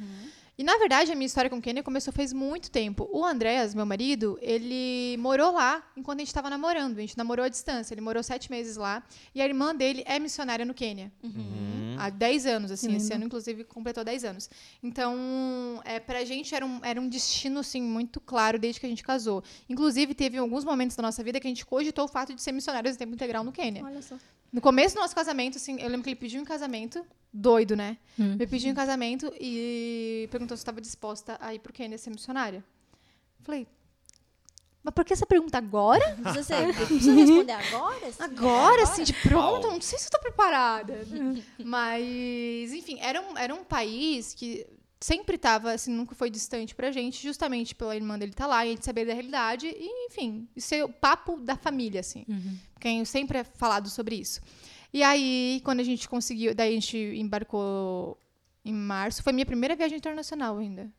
E, na verdade, a minha história com o Quênia começou faz muito tempo. O Andréas, meu marido, ele morou lá enquanto a gente estava namorando. A gente namorou à distância. Ele morou sete meses lá. E a irmã dele é missionária no Quênia. Uhum. Há 10 anos, assim. Esse ano, inclusive, completou 10 anos. Então, é, pra gente era um, era um destino, assim, muito claro desde que a gente casou. Inclusive, teve alguns momentos da nossa vida que a gente cogitou o fato de ser missionários em tempo integral no Quênia. Olha só. No começo do nosso casamento, assim, eu lembro que ele pediu em casamento, doido, né? Hum. Me pediu em casamento e perguntou se estava disposta a ir pro Quênia ser missionária. Falei, mas por que essa pergunta agora? Você precisa responder agora? assim? Agora, assim, de pronto? Não sei se eu tô preparada. Mas, enfim, era um, era um país que sempre estava, assim, nunca foi distante pra gente, justamente pela irmã dele estar lá e a gente saber da realidade. E, enfim, isso é o papo da família, assim. Quem sempre é falado sobre isso. E aí, quando a gente conseguiu, daí a gente embarcou em março, foi minha primeira viagem internacional ainda.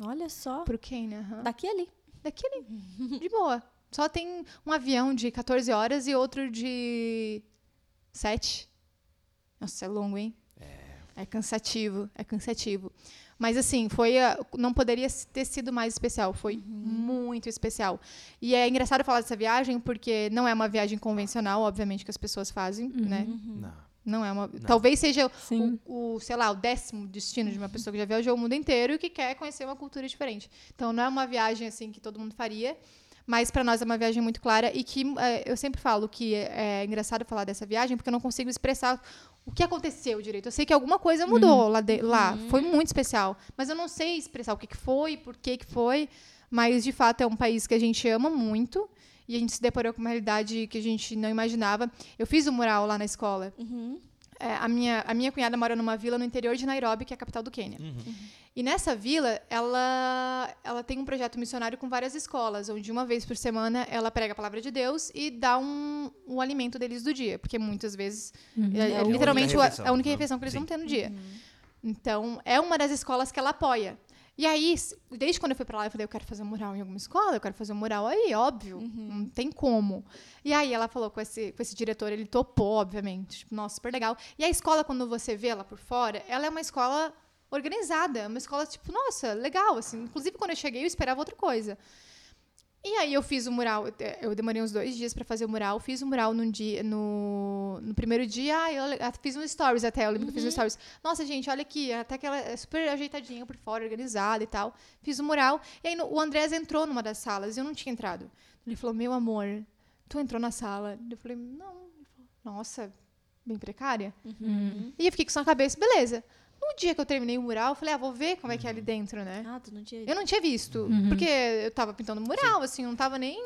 Olha só. Pro Quênia. aham. Daqui ali. Daqui ali. De boa. Só tem um avião de 14 horas e outro de 7. Nossa, é longo, hein? É. cansativo, é cansativo. Mas assim, foi a- não poderia ter sido mais especial, foi muito especial. E é engraçado falar dessa viagem porque não é uma viagem convencional, obviamente que as pessoas fazem, né? Não. Não é uma, talvez seja Sim. o, o, sei lá, o décimo destino de uma pessoa que já viajou o mundo inteiro e que quer conhecer uma cultura diferente. Então não é uma viagem assim que todo mundo faria, mas para nós é uma viagem muito clara e que eh, eu sempre falo que é, é engraçado falar dessa viagem porque eu não consigo expressar o que aconteceu direito. Eu sei que alguma coisa mudou lá, de- lá, foi muito especial, mas eu não sei expressar o que, que foi, por que, que foi. Mas de fato é um país que a gente ama muito. E a gente se deparou com uma realidade que a gente não imaginava. Eu fiz um mural lá na escola. É, a, minha, a minha cunhada mora numa vila no interior de Nairobi, que é a capital do Quênia. E nessa vila, ela, ela tem um projeto missionário com várias escolas, onde uma vez por semana ela prega a palavra de Deus e dá um, um alimento deles do dia. Porque muitas vezes, é, é É a única literalmente refeição, a única né? refeição que eles Sim. vão ter no dia. Então, é uma das escolas que ela apoia. E aí, desde quando eu fui pra lá, eu falei, eu quero fazer um mural em alguma escola, eu quero fazer um mural aí, óbvio, não tem como. E aí ela falou com esse, com esse diretor, ele topou, obviamente, tipo, nossa, super legal. E a escola, quando você vê ela por fora, ela é uma escola organizada, uma escola, tipo, nossa, legal, assim. Inclusive, quando eu cheguei, eu esperava outra coisa. E aí eu fiz o mural, eu demorei uns dois dias pra fazer o mural, fiz o mural num dia, no, no primeiro dia, ah, eu ah, fiz um stories até, eu lembro que eu fiz um stories. Nossa, gente, olha aqui, até que ela é super ajeitadinha por fora, organizada e tal. Fiz o mural, e aí no- o Andrés entrou numa das salas, e eu não tinha entrado. Ele falou, meu amor, tu entrou na sala? Eu falei, não. Ele falou, Nossa, bem precária. E eu fiquei com isso na cabeça, beleza. No dia que eu terminei o mural, eu falei, ah, vou ver como é que é ali dentro, né? Ah, tu não tinha. Eu não tinha visto, porque eu tava pintando mural, assim, eu não tava nem.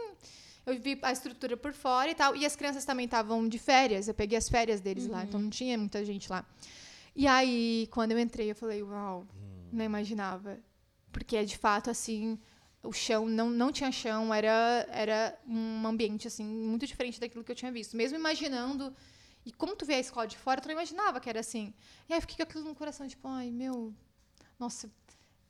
Eu vi a estrutura por fora e tal. E as crianças também estavam de férias, eu peguei as férias deles lá, então não tinha muita gente lá. E aí, quando eu entrei, eu falei, uau, não imaginava. Porque é de fato assim, o chão não, não tinha chão, era, era um ambiente assim, muito diferente daquilo que eu tinha visto. Mesmo imaginando. E como tu vê a escola de fora, tu não imaginava que era assim. E aí eu fiquei com aquilo no coração, tipo, ai, meu. Nossa,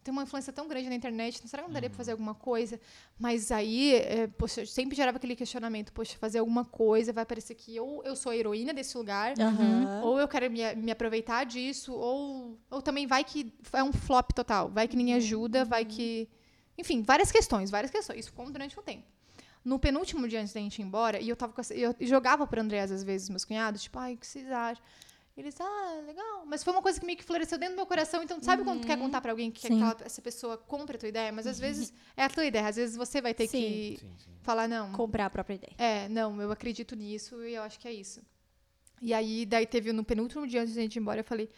tem uma influência tão grande na internet, será que não daria pra fazer alguma coisa? Mas aí, é, poxa, eu sempre gerava aquele questionamento, poxa, fazer alguma coisa, vai parecer que ou eu sou a heroína desse lugar, Aham. ou eu quero me, me aproveitar disso, ou, ou também vai que é um flop total, vai que ninguém ajuda, vai que... Enfim, várias questões, várias questões. Isso ficou durante um tempo. No penúltimo dia antes da gente ir embora, e eu tava com essa, eu jogava pro Andrés às vezes, meus cunhados, tipo, ai, o que vocês acham? Eles, ah, legal. Mas foi uma coisa que meio que floresceu dentro do meu coração. Então, sabe quando tu quer contar pra alguém que aquela, essa pessoa compra a tua ideia? Mas às vezes é a tua ideia. Às vezes você vai ter Sim. que Sim, sim. falar, não, Comprar a própria ideia. é, não, eu acredito nisso e eu acho que é isso. E aí, daí teve no penúltimo dia antes da gente ir embora, eu falei,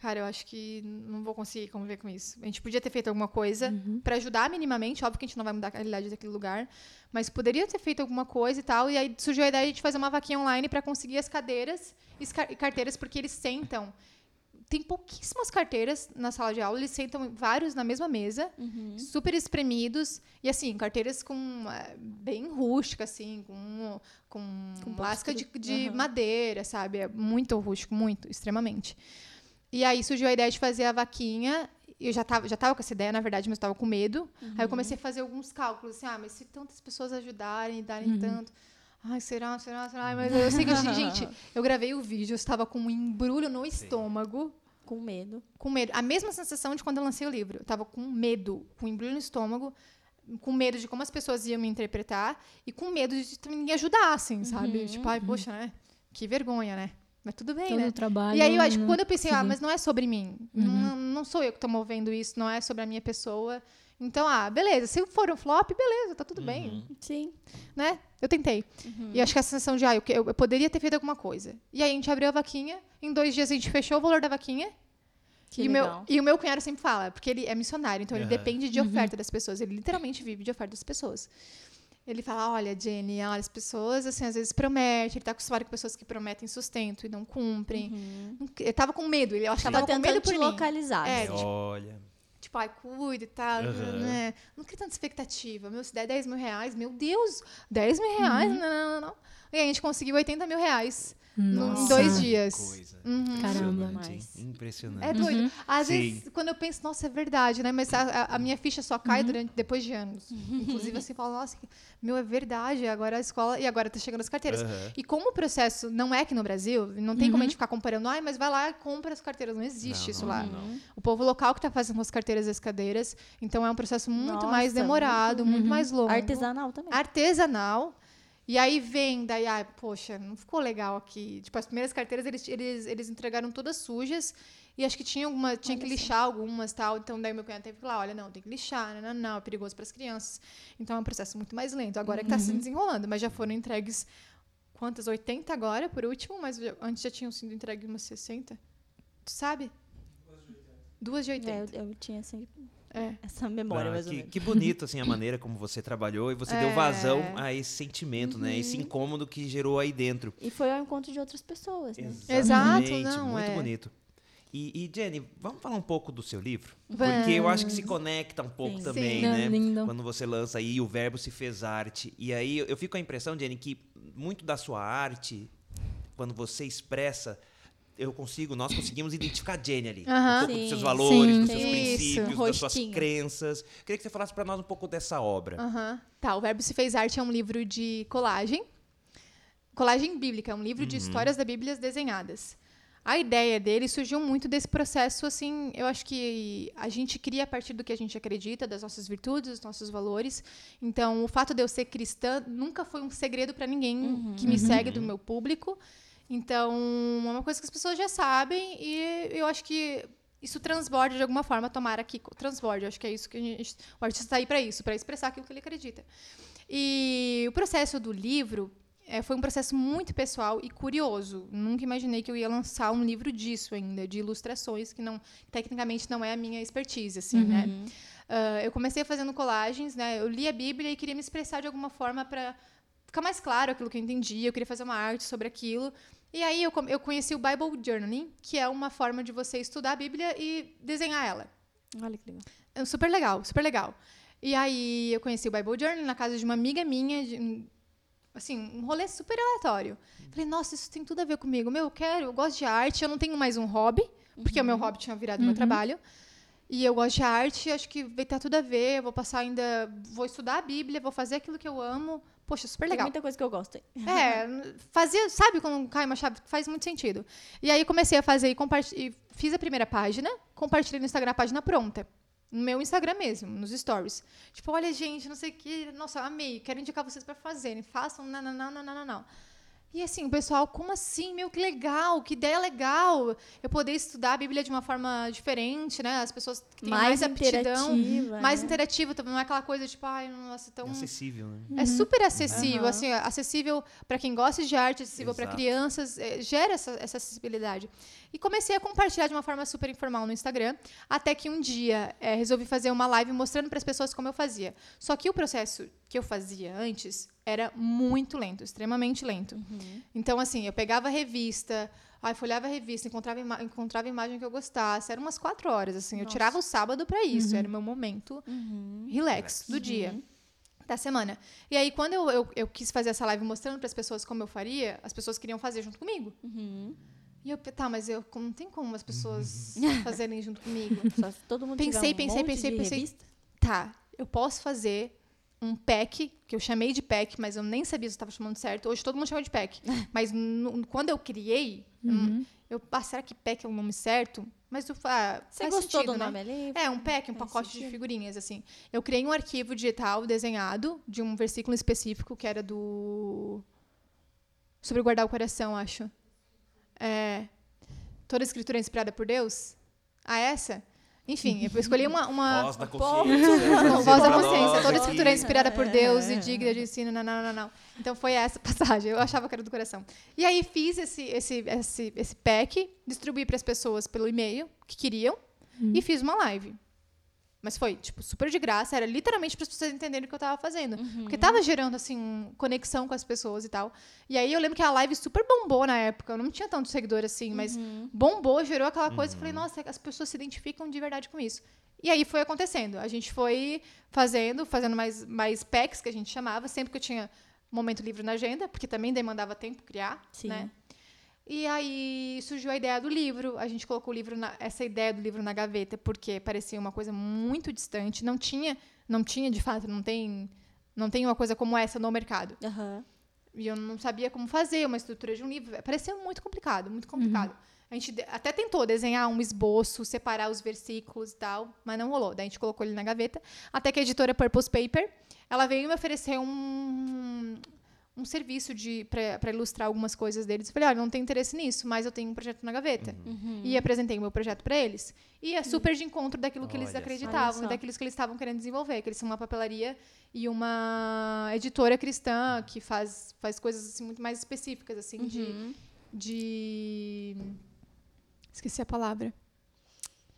Cara, eu acho que não vou conseguir conviver com isso. A gente podia ter feito alguma coisa pra ajudar minimamente. Óbvio que a gente não vai mudar a realidade daquele lugar. Mas poderia ter feito alguma coisa e tal. E aí surgiu a ideia de fazer uma vaquinha online pra conseguir as cadeiras e as car- carteiras, porque eles sentam. Tem pouquíssimas carteiras na sala de aula, eles sentam vários na mesma mesa, super espremidos. E assim, carteiras com eh, bem rústica, assim, com, com, Com lasca de, de Aham. madeira, sabe? É muito rústico, muito, extremamente. E aí surgiu a ideia de fazer a vaquinha. Eu já tava, já tava com essa ideia, na verdade, mas eu tava com medo. Aí eu comecei a fazer alguns cálculos, assim, ah, mas se tantas pessoas ajudarem, darem tanto. Ai, será, será, será? Ai, Mas eu sei que, gente, eu gravei o vídeo, eu estava com um embrulho no estômago, Com medo. com medo. A mesma sensação de quando eu lancei o livro. Eu tava com medo, com embrulho no estômago, com medo de como as pessoas iam me interpretar e com medo de também ninguém ajudar, assim, sabe? Tipo, ai, poxa, né? Que vergonha, né? Mas tudo bem, Todo né? trabalho. E aí eu acho que né? quando eu pensei, ah, mas não é sobre mim. Não, não sou eu que tô movendo isso, não é sobre a minha pessoa. Então, ah, beleza. Se for um flop, beleza, tá tudo bem. Sim. Né? Eu tentei. E acho que a sensação de, ah, eu, que- eu, eu poderia ter feito alguma coisa. E aí a gente abriu a vaquinha, em dois dias a gente fechou o valor da vaquinha. Que e, o meu, legal. e o meu cunhado sempre fala, porque ele é missionário, então ele Aham. depende de oferta das pessoas. Ele literalmente vive de oferta das pessoas. Ele fala, olha, Jenny, olha, as pessoas, assim, às vezes prometem, ele tá acostumado com pessoas que prometem sustento e não cumprem. Não- Eu tava com medo, ele acho que Tava tava com tentando medo por te mim. localizar. É, assim. tipo, Olha. Tipo, ai, cuida e tal, Aham. né? Não cria tanta expectativa. Meu, se der 10 mil reais, meu Deus, 10 mil reais? Não, não, não, não. E aí a gente conseguiu 80 mil reais no- em Nossa. dois dias. Coisa. Caramba. Mas- Impressionante. É doido. Às Sim. vezes, quando eu penso, nossa, é verdade, né? Mas a, a- minha ficha só cai durante, depois de anos. Inclusive, assim, falo, nossa, meu, é verdade. Agora a escola. E agora tá chegando as carteiras. E como o processo não é aqui no Brasil, não tem como a gente ficar comparando, ai, mas vai lá e compra as carteiras. Não existe Não, isso lá. não. O povo local que tá fazendo as carteiras e as cadeiras. Então é um processo muito Nossa, mais demorado, muito, mais longo. Artesanal também. Artesanal. E aí vem, daí, ai, poxa, não ficou legal aqui. Tipo, as primeiras carteiras eles, eles, eles entregaram todas sujas. E acho que tinha alguma, tinha que lixar algumas tal. Então daí meu cunhado teve que falar, olha, não, tem que lixar, não, não, não, é perigoso para as crianças. Então é um processo muito mais lento. Agora é que está se desenrolando, mas já foram entregues quantas? 80 agora, por último, mas já- antes já tinham sido entregues umas 60. Tu sabe? Duas de 80. É, eu, eu tinha assim, É. essa memória, Ah, mais ou que, menos. que bonito, assim, a maneira como você trabalhou e você deu É. vazão a esse sentimento, né? Esse Uhum. incômodo que gerou aí dentro. E foi ao encontro de outras pessoas, né? Exato, Exatamente, não, muito é. bonito. E, e, Jenny, vamos falar um pouco do seu livro? Vamos. Porque eu acho que se conecta um pouco Sim. também, Sim. né? Lindo. Quando você lança aí o verbo se fez arte. E aí eu eu fico com a impressão, Jenny, que muito da sua arte, quando você expressa, eu consigo, nós conseguimos identificar a Jenny ali. Aham. Um pouco dos Sim. seus valores, Sim. dos seus Isso. princípios, das suas Rostinho. crenças. Queria que você falasse para nós um pouco dessa obra. Aham. Tá, o Verbo se fez arte é um livro de colagem. Colagem bíblica, é um livro de Uhum. histórias da Bíblia desenhadas. A ideia dele surgiu muito desse processo, assim, eu acho que a gente cria a partir do que a gente acredita, das nossas virtudes, dos nossos valores. Então, o fato de eu ser cristã nunca foi um segredo para ninguém que me segue do meu público. Então, é uma coisa que as pessoas já sabem e eu acho que isso transborda de alguma forma, tomara que transborde. Eu acho que é isso que gente, o artista está aí para isso, para expressar aquilo que ele acredita. E o processo do livro é, foi um processo muito pessoal e curioso. Nunca imaginei que eu ia lançar um livro disso ainda, de ilustrações, que não tecnicamente não é a minha expertise, assim, né? Ah, eu comecei fazendo colagens, né? Eu li a Bíblia e queria me expressar de alguma forma para ficar mais claro aquilo que eu entendia. Eu queria fazer uma arte sobre aquilo. E aí eu, eu conheci o Bible Journaling, que é uma forma de você estudar a Bíblia e desenhar ela. Olha que legal. É super legal, super legal. E aí eu conheci o Bible Journal na casa de uma amiga minha, de- assim, um rolê super aleatório. Falei, nossa, isso tem tudo a ver comigo. Meu, eu quero, eu gosto de arte, eu não tenho mais um hobby, porque o meu hobby tinha virado meu trabalho. E eu gosto de arte, acho que vai ter tudo a ver, eu vou passar ainda, vou estudar a Bíblia, vou fazer aquilo que eu amo. Poxa, super Tem legal. muita coisa que eu gosto. É, fazia, sabe quando cai uma chave? Faz muito sentido. E aí comecei a fazer e, e fiz a primeira página, compartilhei no Instagram a página pronta. No meu Instagram mesmo, nos stories. Tipo, olha, gente, não sei o que. Nossa, amei. Quero indicar vocês para fazerem. Façam, não, não, não, não, não, não. E assim, o pessoal, como assim? Meu, que legal, que ideia legal. Eu poder estudar a Bíblia de uma forma diferente, né? As pessoas que têm mais, Mais aptidão, interativa, mais né? interativa, também não é aquela coisa tipo, ai, nossa, tão É acessível, né? é super acessível, Aham. assim, acessível para quem gosta de arte, acessível para crianças, eh, gera essa, essa acessibilidade. E comecei a compartilhar de uma forma super informal no Instagram, até que um dia eh, resolvi fazer uma live mostrando para as pessoas como eu fazia. Só que o processo que eu fazia antes era muito lento, extremamente lento. Então, assim, eu pegava a revista, aí folhava a revista, encontrava, ima encontrava imagem que eu gostasse. Eram umas quatro horas, assim. Eu tirava o sábado para isso, era o meu momento relax do dia da semana. E aí, quando eu, eu, eu quis fazer essa live mostrando para as pessoas como eu faria, as pessoas queriam fazer junto comigo. E eu, tá, mas eu não tem como as pessoas fazerem junto comigo. Só todo mundo tiver Pensei, um pensei, monte pensei, de pensei. revista. Tá, eu posso fazer um pack, que eu chamei de pack, mas eu nem sabia se eu estava chamando certo. Hoje todo mundo chama de pack. mas no- quando eu criei, hum, eu, ah, será que pack é o nome certo? Mas eu, ah, Você gostou sentido, do né? nome ali? É, um pack, um Faz pacote de sentido. figurinhas, assim. Eu criei um arquivo digital desenhado de um versículo específico que era do. Sobre guardar o coração, acho. É. Toda escritura é inspirada por Deus? Ah, essa? Enfim, eu escolhi uma. uma Voz da consciência. Não, voz da consciência. Toda escritura é inspirada por Deus e digna de ensino. Não, não, não, não. Então foi essa passagem. Eu achava que era do coração. E aí fiz esse, esse, esse, esse pack, distribuí para as pessoas pelo e-mail que queriam e fiz uma live. Mas foi, tipo, super de graça. Era literalmente para as pessoas entenderem o que eu estava fazendo. Porque tava gerando, assim, conexão com as pessoas e tal. E aí eu lembro que a live super bombou na época. Eu não tinha tanto seguidor assim, mas bombou, gerou aquela coisa. Eu falei, nossa, as pessoas se identificam de verdade com isso. E aí foi acontecendo. A gente foi fazendo, fazendo mais, mais packs, que a gente chamava, sempre que eu tinha momento livre na agenda, porque também demandava tempo criar, Sim. né? E aí surgiu a ideia do livro. A gente colocou o livro na- essa ideia do livro na gaveta porque parecia uma coisa muito distante. Não tinha, não tinha de fato, não tem, não tem uma coisa como essa no mercado. Aham. E eu não sabia como fazer uma estrutura de um livro. Parecia muito complicado, muito complicado. A gente até tentou desenhar um esboço, separar os versículos e tal, mas não rolou. Daí a gente colocou ele na gaveta. Até que a editora Purpose Paper, ela veio me oferecer um, um serviço de para ilustrar algumas coisas deles. Eu falei, olha, não tenho interesse nisso, mas eu tenho um projeto na gaveta. Uhum. E apresentei o meu projeto para eles. E é super de encontro daquilo que eles Olha só. acreditavam e daquilo que eles estavam querendo desenvolver. Que eles são uma papelaria e uma editora cristã que faz, faz coisas assim, muito mais específicas, assim, de, Uhum. de. Esqueci a palavra.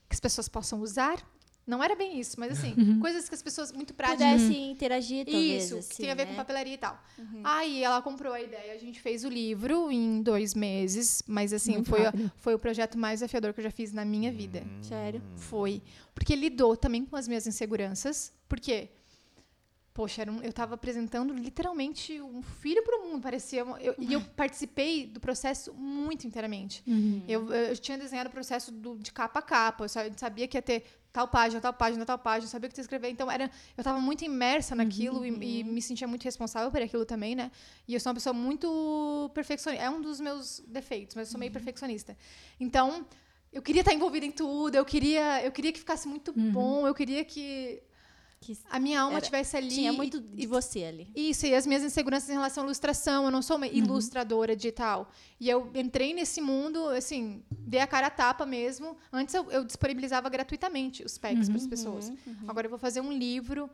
Que as pessoas possam usar. Não era bem isso, mas assim, coisas que as pessoas muito práticas. Pudesse interagir, talvez, Isso, assim, que tem a ver com né? papelaria e tal. Aí ela comprou a ideia, a gente fez o livro em dois meses, mas assim, Muito foi, rápido. foi o projeto mais desafiador que eu já fiz na minha vida. Sério. Foi. Porque lidou também com as minhas inseguranças. Porque, poxa, era um- eu estava apresentando literalmente um filho para o mundo. Parecia. uma- eu- e eu participei do processo muito inteiramente. Eu, eu tinha desenhado o processo do- de capa a capa. Eu sa- sabia que ia ter tal página, tal página, tal página. Sabia o que ia escrever. Então, era, eu estava muito imersa naquilo e, e me sentia muito responsável por aquilo também, né? E eu sou uma pessoa muito perfeccionista. É um dos meus defeitos, mas eu sou meio perfeccionista. Então, eu queria estar envolvida em tudo. Eu queria, eu queria que ficasse muito bom. Eu queria que Que a minha alma Era- estivesse ali. tinha e- muito de você ali. isso, e as minhas inseguranças em relação à ilustração. Eu não sou uma ilustradora digital. E eu entrei nesse mundo, assim, dei a cara a tapa mesmo. Antes eu, eu disponibilizava gratuitamente os packs para as pessoas. Agora eu vou fazer um livro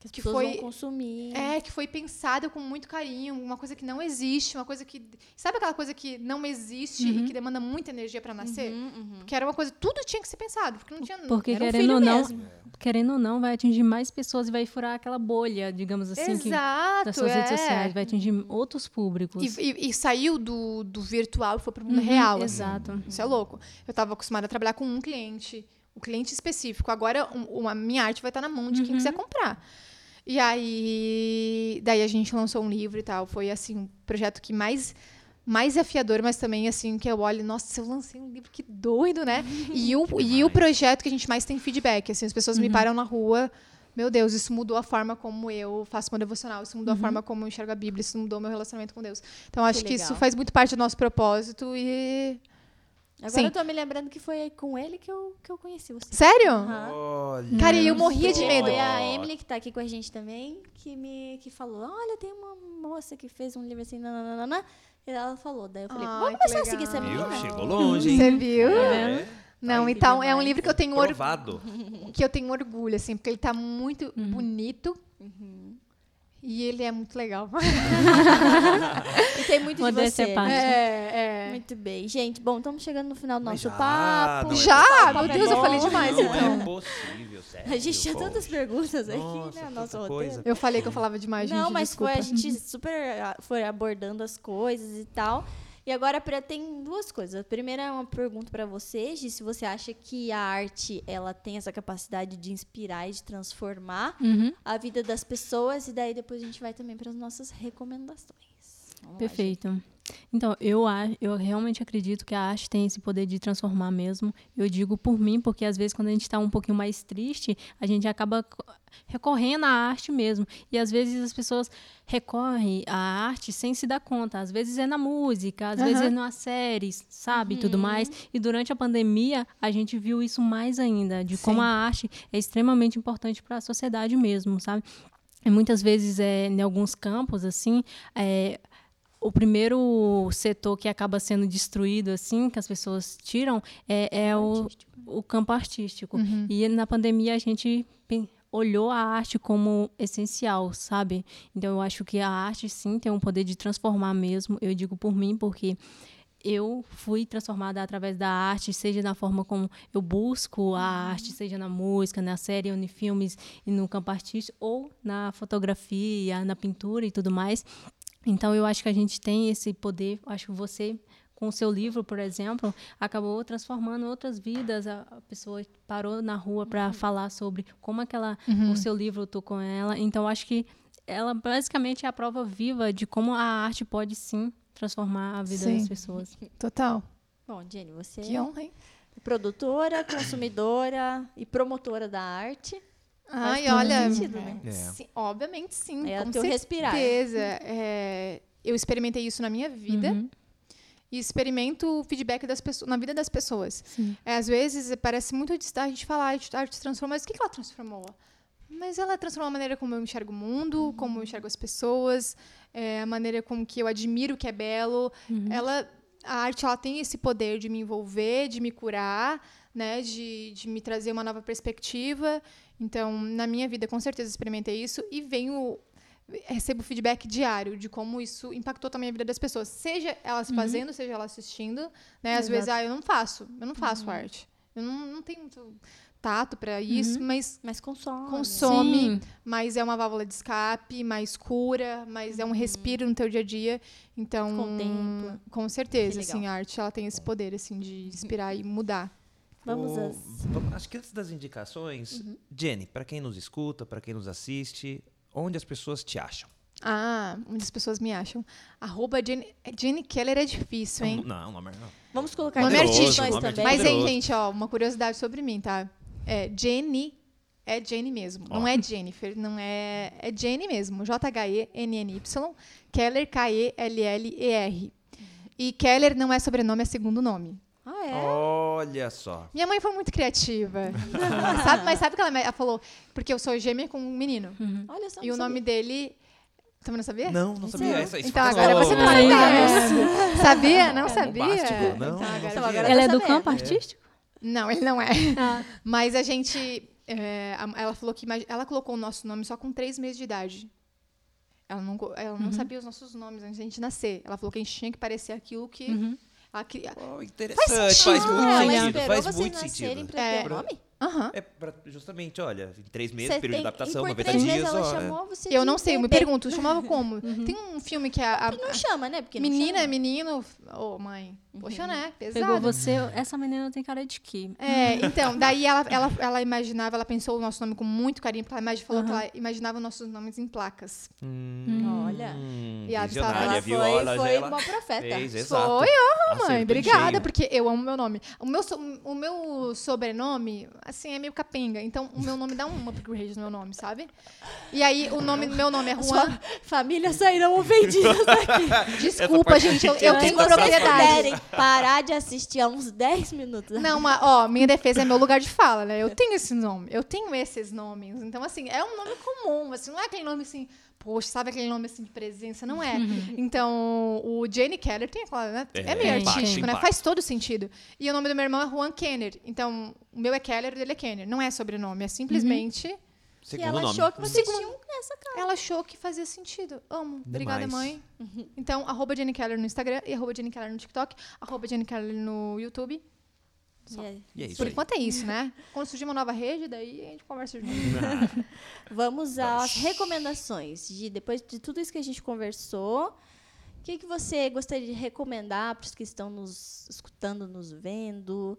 Que as que pessoas foi- vão consumir. é, que foi pensado com muito carinho, uma coisa que não existe, uma coisa que. Sabe aquela coisa que não existe e que demanda muita energia para nascer? Uhum, Que era uma coisa, tudo tinha que ser pensado, porque não tinha. Porque Era um querendo filho ou não, mesmo. querendo ou não, vai atingir mais pessoas e vai furar aquela bolha, digamos assim, que, Exato. das suas é. redes sociais, vai atingir outros públicos. E, e- e saiu do, do virtual e foi para o mundo Uhum, real. assim. Exato. Isso é louco. Eu estava acostumada a trabalhar com um cliente, o cliente específico. Agora, um- a minha arte vai estar na mão de quem quiser comprar. E aí, daí a gente lançou um livro e tal. Foi, assim, um projeto que mais mais desafiador, mas também, assim, que eu olho, nossa, eu lancei um livro, que doido, né? e, o, e o projeto que a gente mais tem feedback, assim, as pessoas me param na rua, meu Deus, isso mudou a forma como eu faço meu devocional, isso mudou a forma como eu enxergo a Bíblia, isso mudou meu relacionamento com Deus. Então, acho que, isso legal. faz muito parte do nosso propósito e... Agora Sim. eu tô me lembrando que foi com ele que eu, que eu conheci você. Sério? Aham. Olha Cara, e eu morria de medo. Foi a Emily, que tá aqui com a gente também, que me que falou: olha, tem uma moça que fez um livro assim, nananana, E ela falou, daí eu falei, Ai, vamos começar a seguir essa menina. Viu? Chegou longe, hein? Você viu? É. Não, Ai, então é um livro que eu tenho orgulho. Que eu tenho orgulho, assim, porque ele tá muito Uhum. bonito Uhum. E ele é muito legal. E tem muito de Modéstia você. à parte. É, é. Muito bem. Gente, bom, estamos chegando no final do nosso já, papo. não é Já? Papo Meu é Deus, eu bom. falei demais, não então. é possível, sério. A gente tinha tantas perguntas aqui, Nossa, né? Nosso roteiro. Eu falei que eu falava demais, gente. Não, mas desculpa. foi a gente super foi abordando as coisas e tal. E agora pra, tem duas coisas. A primeira é uma pergunta pra você, Gi, se você acha que a arte ela tem essa capacidade de inspirar e de transformar Uhum. a vida das pessoas e daí depois a gente vai também para as nossas recomendações. Vamos lá, Perfeito. Então, eu, a- eu realmente acredito que a arte tem esse poder de transformar mesmo. Eu digo por mim, porque às vezes quando a gente está um pouquinho mais triste, a gente acaba co- recorrendo à arte mesmo. E às vezes as pessoas recorrem à arte sem se dar conta. Às vezes é na música, às vezes Aham. é nas séries, sabe? E tudo mais. E durante a pandemia, a gente viu isso mais ainda, de como Sim. a arte é extremamente importante para a sociedade mesmo, sabe? E muitas vezes, é, em alguns campos, assim, é, o primeiro setor que acaba sendo destruído, assim, que as pessoas tiram, é, é o, o campo artístico. E na pandemia a gente olhou a arte como essencial, sabe? Então eu acho que a arte sim tem um poder de transformar mesmo. Eu digo por mim porque eu fui transformada através da arte, seja na forma como eu busco a arte, seja na música, na série, ou em filmes e no campo artístico, ou na fotografia, na pintura e tudo mais. Então eu acho que a gente tem esse poder. Acho que você, com o seu livro, por exemplo, acabou transformando outras vidas. A, pessoa parou na rua para falar sobre como aquela, o seu livro tocou com ela. Então acho que ela basicamente é a prova viva de como a arte pode sim transformar a vida Sim. das pessoas. Total. Bom, Jenny, você Que honra, hein? é produtora, consumidora e promotora da arte. Ai, olha. sentido, né? É. sim, obviamente sim. É o com teu respirar. certeza. É, eu experimentei isso na minha vida. Uhum. E experimento o feedback das pessoas, na vida das pessoas. É, às vezes parece muito distante a gente falar, a arte a arte transformou, mas o que que ela transformou? Mas ela transformou a maneira como eu enxergo o mundo, como eu enxergo as pessoas, é, a maneira como que eu admiro o que é belo. Ela, a arte ela tem esse poder de me envolver, de me curar, né, de, de me trazer uma nova perspectiva. Então, na minha vida, com certeza experimentei isso e venho recebo feedback diário de como isso impactou também a vida das pessoas, seja elas fazendo, seja elas assistindo, né? Às vezes, ah, eu não faço, eu não faço arte. Eu não, não tenho muito tato para isso, mas Mas consome. consome, Sim. mas é uma válvula de escape, mais cura, mas é um respiro no teu dia a dia. Então, Contempla. com certeza, assim, a arte ela tem esse poder assim de inspirar e mudar. Vamos O- às... Acho que antes das indicações, Uhum. Jenny, para quem nos escuta, para quem nos assiste, onde as pessoas te acham? Ah, onde as pessoas me acham. Arroba Jenny, Jenny Keller é difícil, hein? Não, não, não. Vamos colocar Nome artístico, nome também. Mas, hein, gente, ó, uma curiosidade sobre mim, tá? É Jenny, é Jenny mesmo. Não é Jennifer, não é. É Jenny mesmo. J-H-E-N-N-Y, Keller, K-E-L-L-E-R. E Keller não é sobrenome, é segundo nome. Ah, é? Olha só. Minha mãe foi muito criativa. sabe, mas sabe o que ela, ela falou? Porque eu sou gêmea com um menino. Olha só. E o não nome dele. Também não sabia? Não, não sabia. Essa, isso Então foi agora você tá sabendo. Sabia? Não sabia? bombástico. Não, Então não agora sabia. você- Agora Ela é do campo artístico? Não, ele não é. Ah. Mas a gente. é, a- ela falou que ela colocou o nosso nome só com três meses de idade. Ela não, ela não sabia os nossos nomes antes da gente nascer. Ela falou que a gente tinha que parecer aquilo que. Uhum. Queria. Oh, interessante, faz, sentido. muito ela sentido. Faz muito sentido. pra É. ter nome? Aham. É pra, justamente, olha, em três meses, Você período tem- de adaptação, e por 90 três dias, meses ela ó, é. chamou você Eu de não sei, eu me pergunto, chamava como? Tem um filme que é a. a- Não chama, né? Porque não menina, chama. menino. Ô, mãe. Poxa, né? Pegou Pesado. você, essa menina tem cara de quê? É, então, daí ela, ela, ela imaginava, ela pensou o nosso nome com muito carinho, porque ela falou que Aham. ela imaginava nossos nomes em placas. Hum, Olha. E ela visionária, Ela foi, Olha, foi ela uma profeta. fez, exato. Foi, ó, Acertou mãe. Obrigada, porque eu amo meu nome. O meu, so- o meu sobrenome, assim, é meio capenga. Então, o meu nome dá um upgrade no meu nome, sabe? E aí, o nome, meu nome é Juan. Sua família sairão ofendidas daqui. Desculpa, gente, eu, eu tenho propriedade. Parar de assistir há uns 10 minutos. Não, mas, ó, minha defesa é meu lugar de fala, né? Eu tenho esse nome, eu tenho esses nomes. Então, assim, é um nome comum, assim, não é aquele nome assim, poxa, sabe aquele nome assim de presença? Não é. Então, o Jane Keller tem aquela, né? É, É, meio tem, artístico, né? Faz todo sentido. E o nome do meu irmão é Juan Kenner. Então, o meu é Keller, o dele é Kenner. Não é sobrenome, é simplesmente. que Segundo ela nome. achou que vocês tinham essa cara. Ela achou que fazia sentido. Amo. Obrigada, Demais. mãe. Então, arroba Jenny Keller no Instagram e arroba Jenny Keller no TikTok, arroba Jenny Keller no YouTube. E E é isso Por aí. enquanto é isso, né? Quando surgir uma nova rede, daí a gente conversa de novo. Vamos às recomendações. De, depois de tudo isso que a gente conversou, o que, que você gostaria de recomendar para os que estão nos escutando, nos vendo?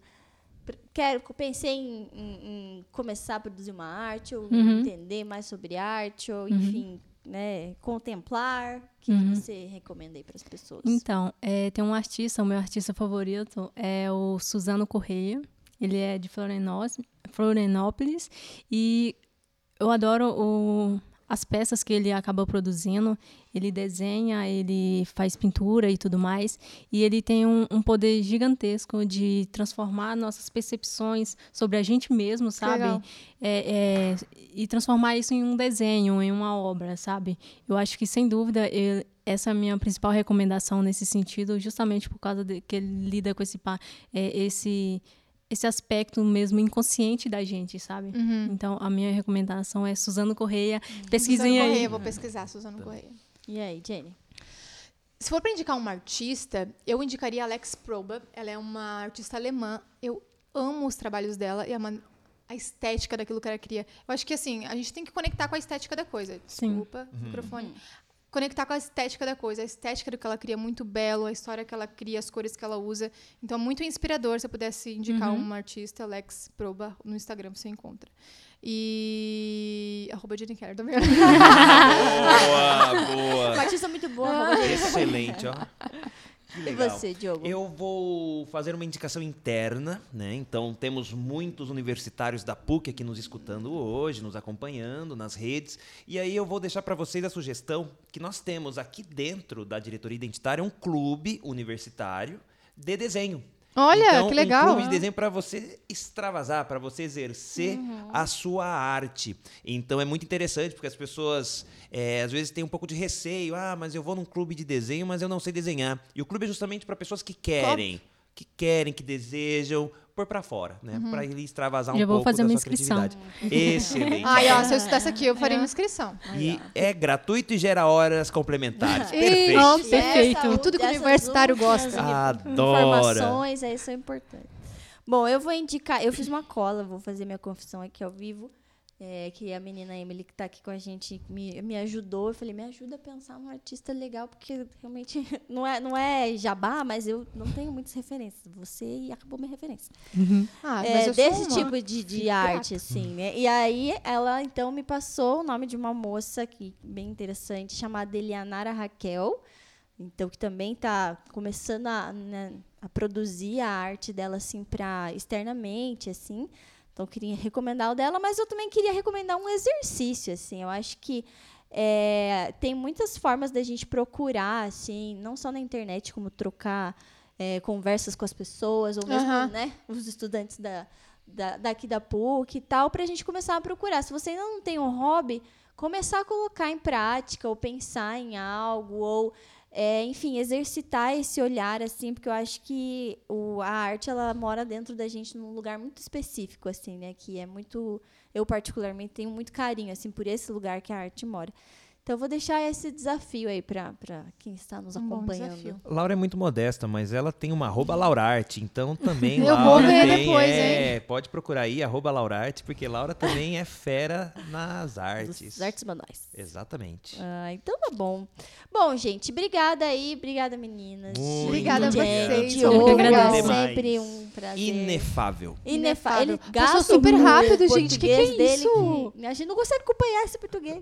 Quero, pensei em, em- em começar a produzir uma arte, ou Uhum. entender mais sobre arte, ou enfim, né, contemplar. O que, que Uhum. você recomenda aí para as pessoas? Então, é, tem um artista, o meu artista favorito é o Suzano Correia. Ele é de Florianópolis e eu adoro o- as peças que ele acaba produzindo. Ele desenha, ele faz pintura e tudo mais. E ele tem um, um poder gigantesco de transformar nossas percepções sobre a gente mesmo, sabe? É, é, e transformar isso em um desenho, em uma obra, sabe? Eu acho que, sem dúvida, eu- essa é a minha principal recomendação nesse sentido, justamente por causa de que ele lida com esse, é, esse, esse aspecto mesmo inconsciente da gente, sabe? Então, a minha recomendação é Suzano Correia. Pesquisem Suzano aí. Correia, vou pesquisar, Suzano Correia. E aí, Jenny? Se for para indicar uma artista, eu indicaria Alex Proba. Ela é uma artista alemã. Eu amo os trabalhos dela e a, man- a estética daquilo que ela cria. Eu acho que assim, a gente tem que conectar com a estética da coisa. Sim. Desculpa, microfone. Conectar com a estética da coisa. A estética do que ela cria é muito belo, a história que ela cria, as cores que ela usa. Então é muito inspirador se eu pudesse indicar uma artista, Alex Proba, no Instagram você encontra. E. Arroba Jenny Keller também. Boa, Uma boa. artista muito boa. Excelente, ó. E você, Diogo? Eu vou fazer uma indicação interna, né? Então temos muitos universitários da PUC aqui nos escutando hoje, nos acompanhando nas redes. E aí eu vou deixar para vocês a sugestão que nós temos aqui dentro da diretoria identitária um clube universitário de desenho. Olha, Então, que legal. Um clube de desenho para você extravasar, para você exercer a sua arte. Então é muito interessante, porque as pessoas é, às vezes têm um pouco de receio. Ah, mas eu vou num clube de desenho, mas eu não sei desenhar. E o clube é justamente para pessoas que querem, que querem, que desejam pôr para fora, né? Para ele extravasar um vou pouco fazer da uma sua inscrição. criatividade. Excelente. Ai, ó, se eu estudasse aqui, eu faria uma inscrição. E é gratuito e gera horas complementares. Perfeito. Perfeito. essa- Tudo que o universitário gosta. Adora. Informações, aí são importantes. Bom, eu vou indicar. Eu fiz uma cola, vou fazer minha confissão aqui ao vivo. É, que a menina Emily, que está aqui com a gente, me, me ajudou. Eu falei, me ajuda a pensar num artista legal, porque realmente não é, não é jabá, mas eu não tenho muitas referências. Você e acabou minha referência. Ah, É, mas eu sou desse uma. tipo de, de arte, assim, né? E aí ela então me passou o nome de uma moça que bem interessante, chamada Elianara Raquel. Então, que também está começando a, né, a produzir a arte dela assim para externamente, assim. Então, eu queria recomendar o dela, mas eu também queria recomendar um exercício, assim. Eu acho que é, tem muitas formas da gente procurar, assim, não só na internet, como trocar é, conversas com as pessoas, ou mesmo, Aham. né, os estudantes da, da, daqui da PUC e tal, para a gente começar a procurar. Se você ainda não tem um hobby, começar a colocar em prática, ou pensar em algo, ou é, enfim, exercitar esse olhar, assim, porque eu acho que o, a arte, ela mora dentro da gente num lugar muito específico, assim, né? Que é muito... Eu, particularmente, tenho muito carinho, assim, por esse lugar que a arte mora. Então, eu vou deixar esse desafio aí para quem está nos Um acompanhando. Laura é muito modesta, mas ela tem uma arroba Laurarte, então também Eu Laura vou ver tem, depois, é, Pode procurar aí, arroba Laurarte, porque Laura também é fera nas artes. Dos artes manuais. Exatamente. Ah, então tá bom. Bom, gente, obrigada aí. Obrigada, meninas. Muito Obrigada a vocês, agradeço. Sempre um prazer. Inefável. Inefável. Ele Passou gasta super o rápido, gente. Que que é dele isso? que a gente não consegue acompanhar esse português.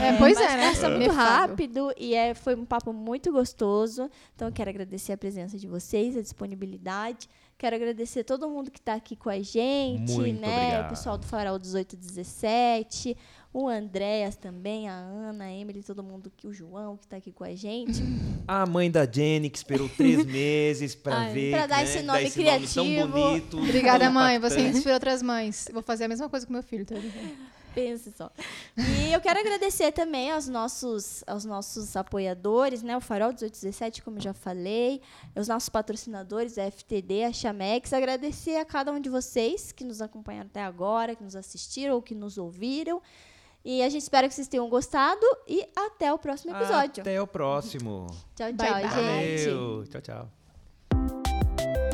É, pois Mas é, né? Passa muito rápido e é, foi um papo muito gostoso. Então, eu quero agradecer a presença de vocês, a disponibilidade. Quero agradecer todo mundo que está aqui com a gente, Muito né? obrigado. O pessoal do Farol 1817, o Andréas também, a Ana, a Emily, todo mundo, que o João que está aqui com a gente. A mãe da Jenny, que esperou três meses pra Ai, ver. pra dar né, esse nome tão criativo. bonito. Obrigada, tão mãe. Você inspira outras mães. Vou fazer a mesma coisa com meu filho, tá? Pense só. E eu quero agradecer também aos nossos, aos nossos apoiadores, né? O Farol 1817, como eu já falei, os nossos patrocinadores, a FTD, a Chamex. Agradecer a cada um de vocês que nos acompanharam até agora, que nos assistiram ou que nos ouviram. E a gente espera que vocês tenham gostado e até o próximo episódio. Até o próximo. Tchau, tchau, Bye, bye. gente. Valeu. Tchau, tchau.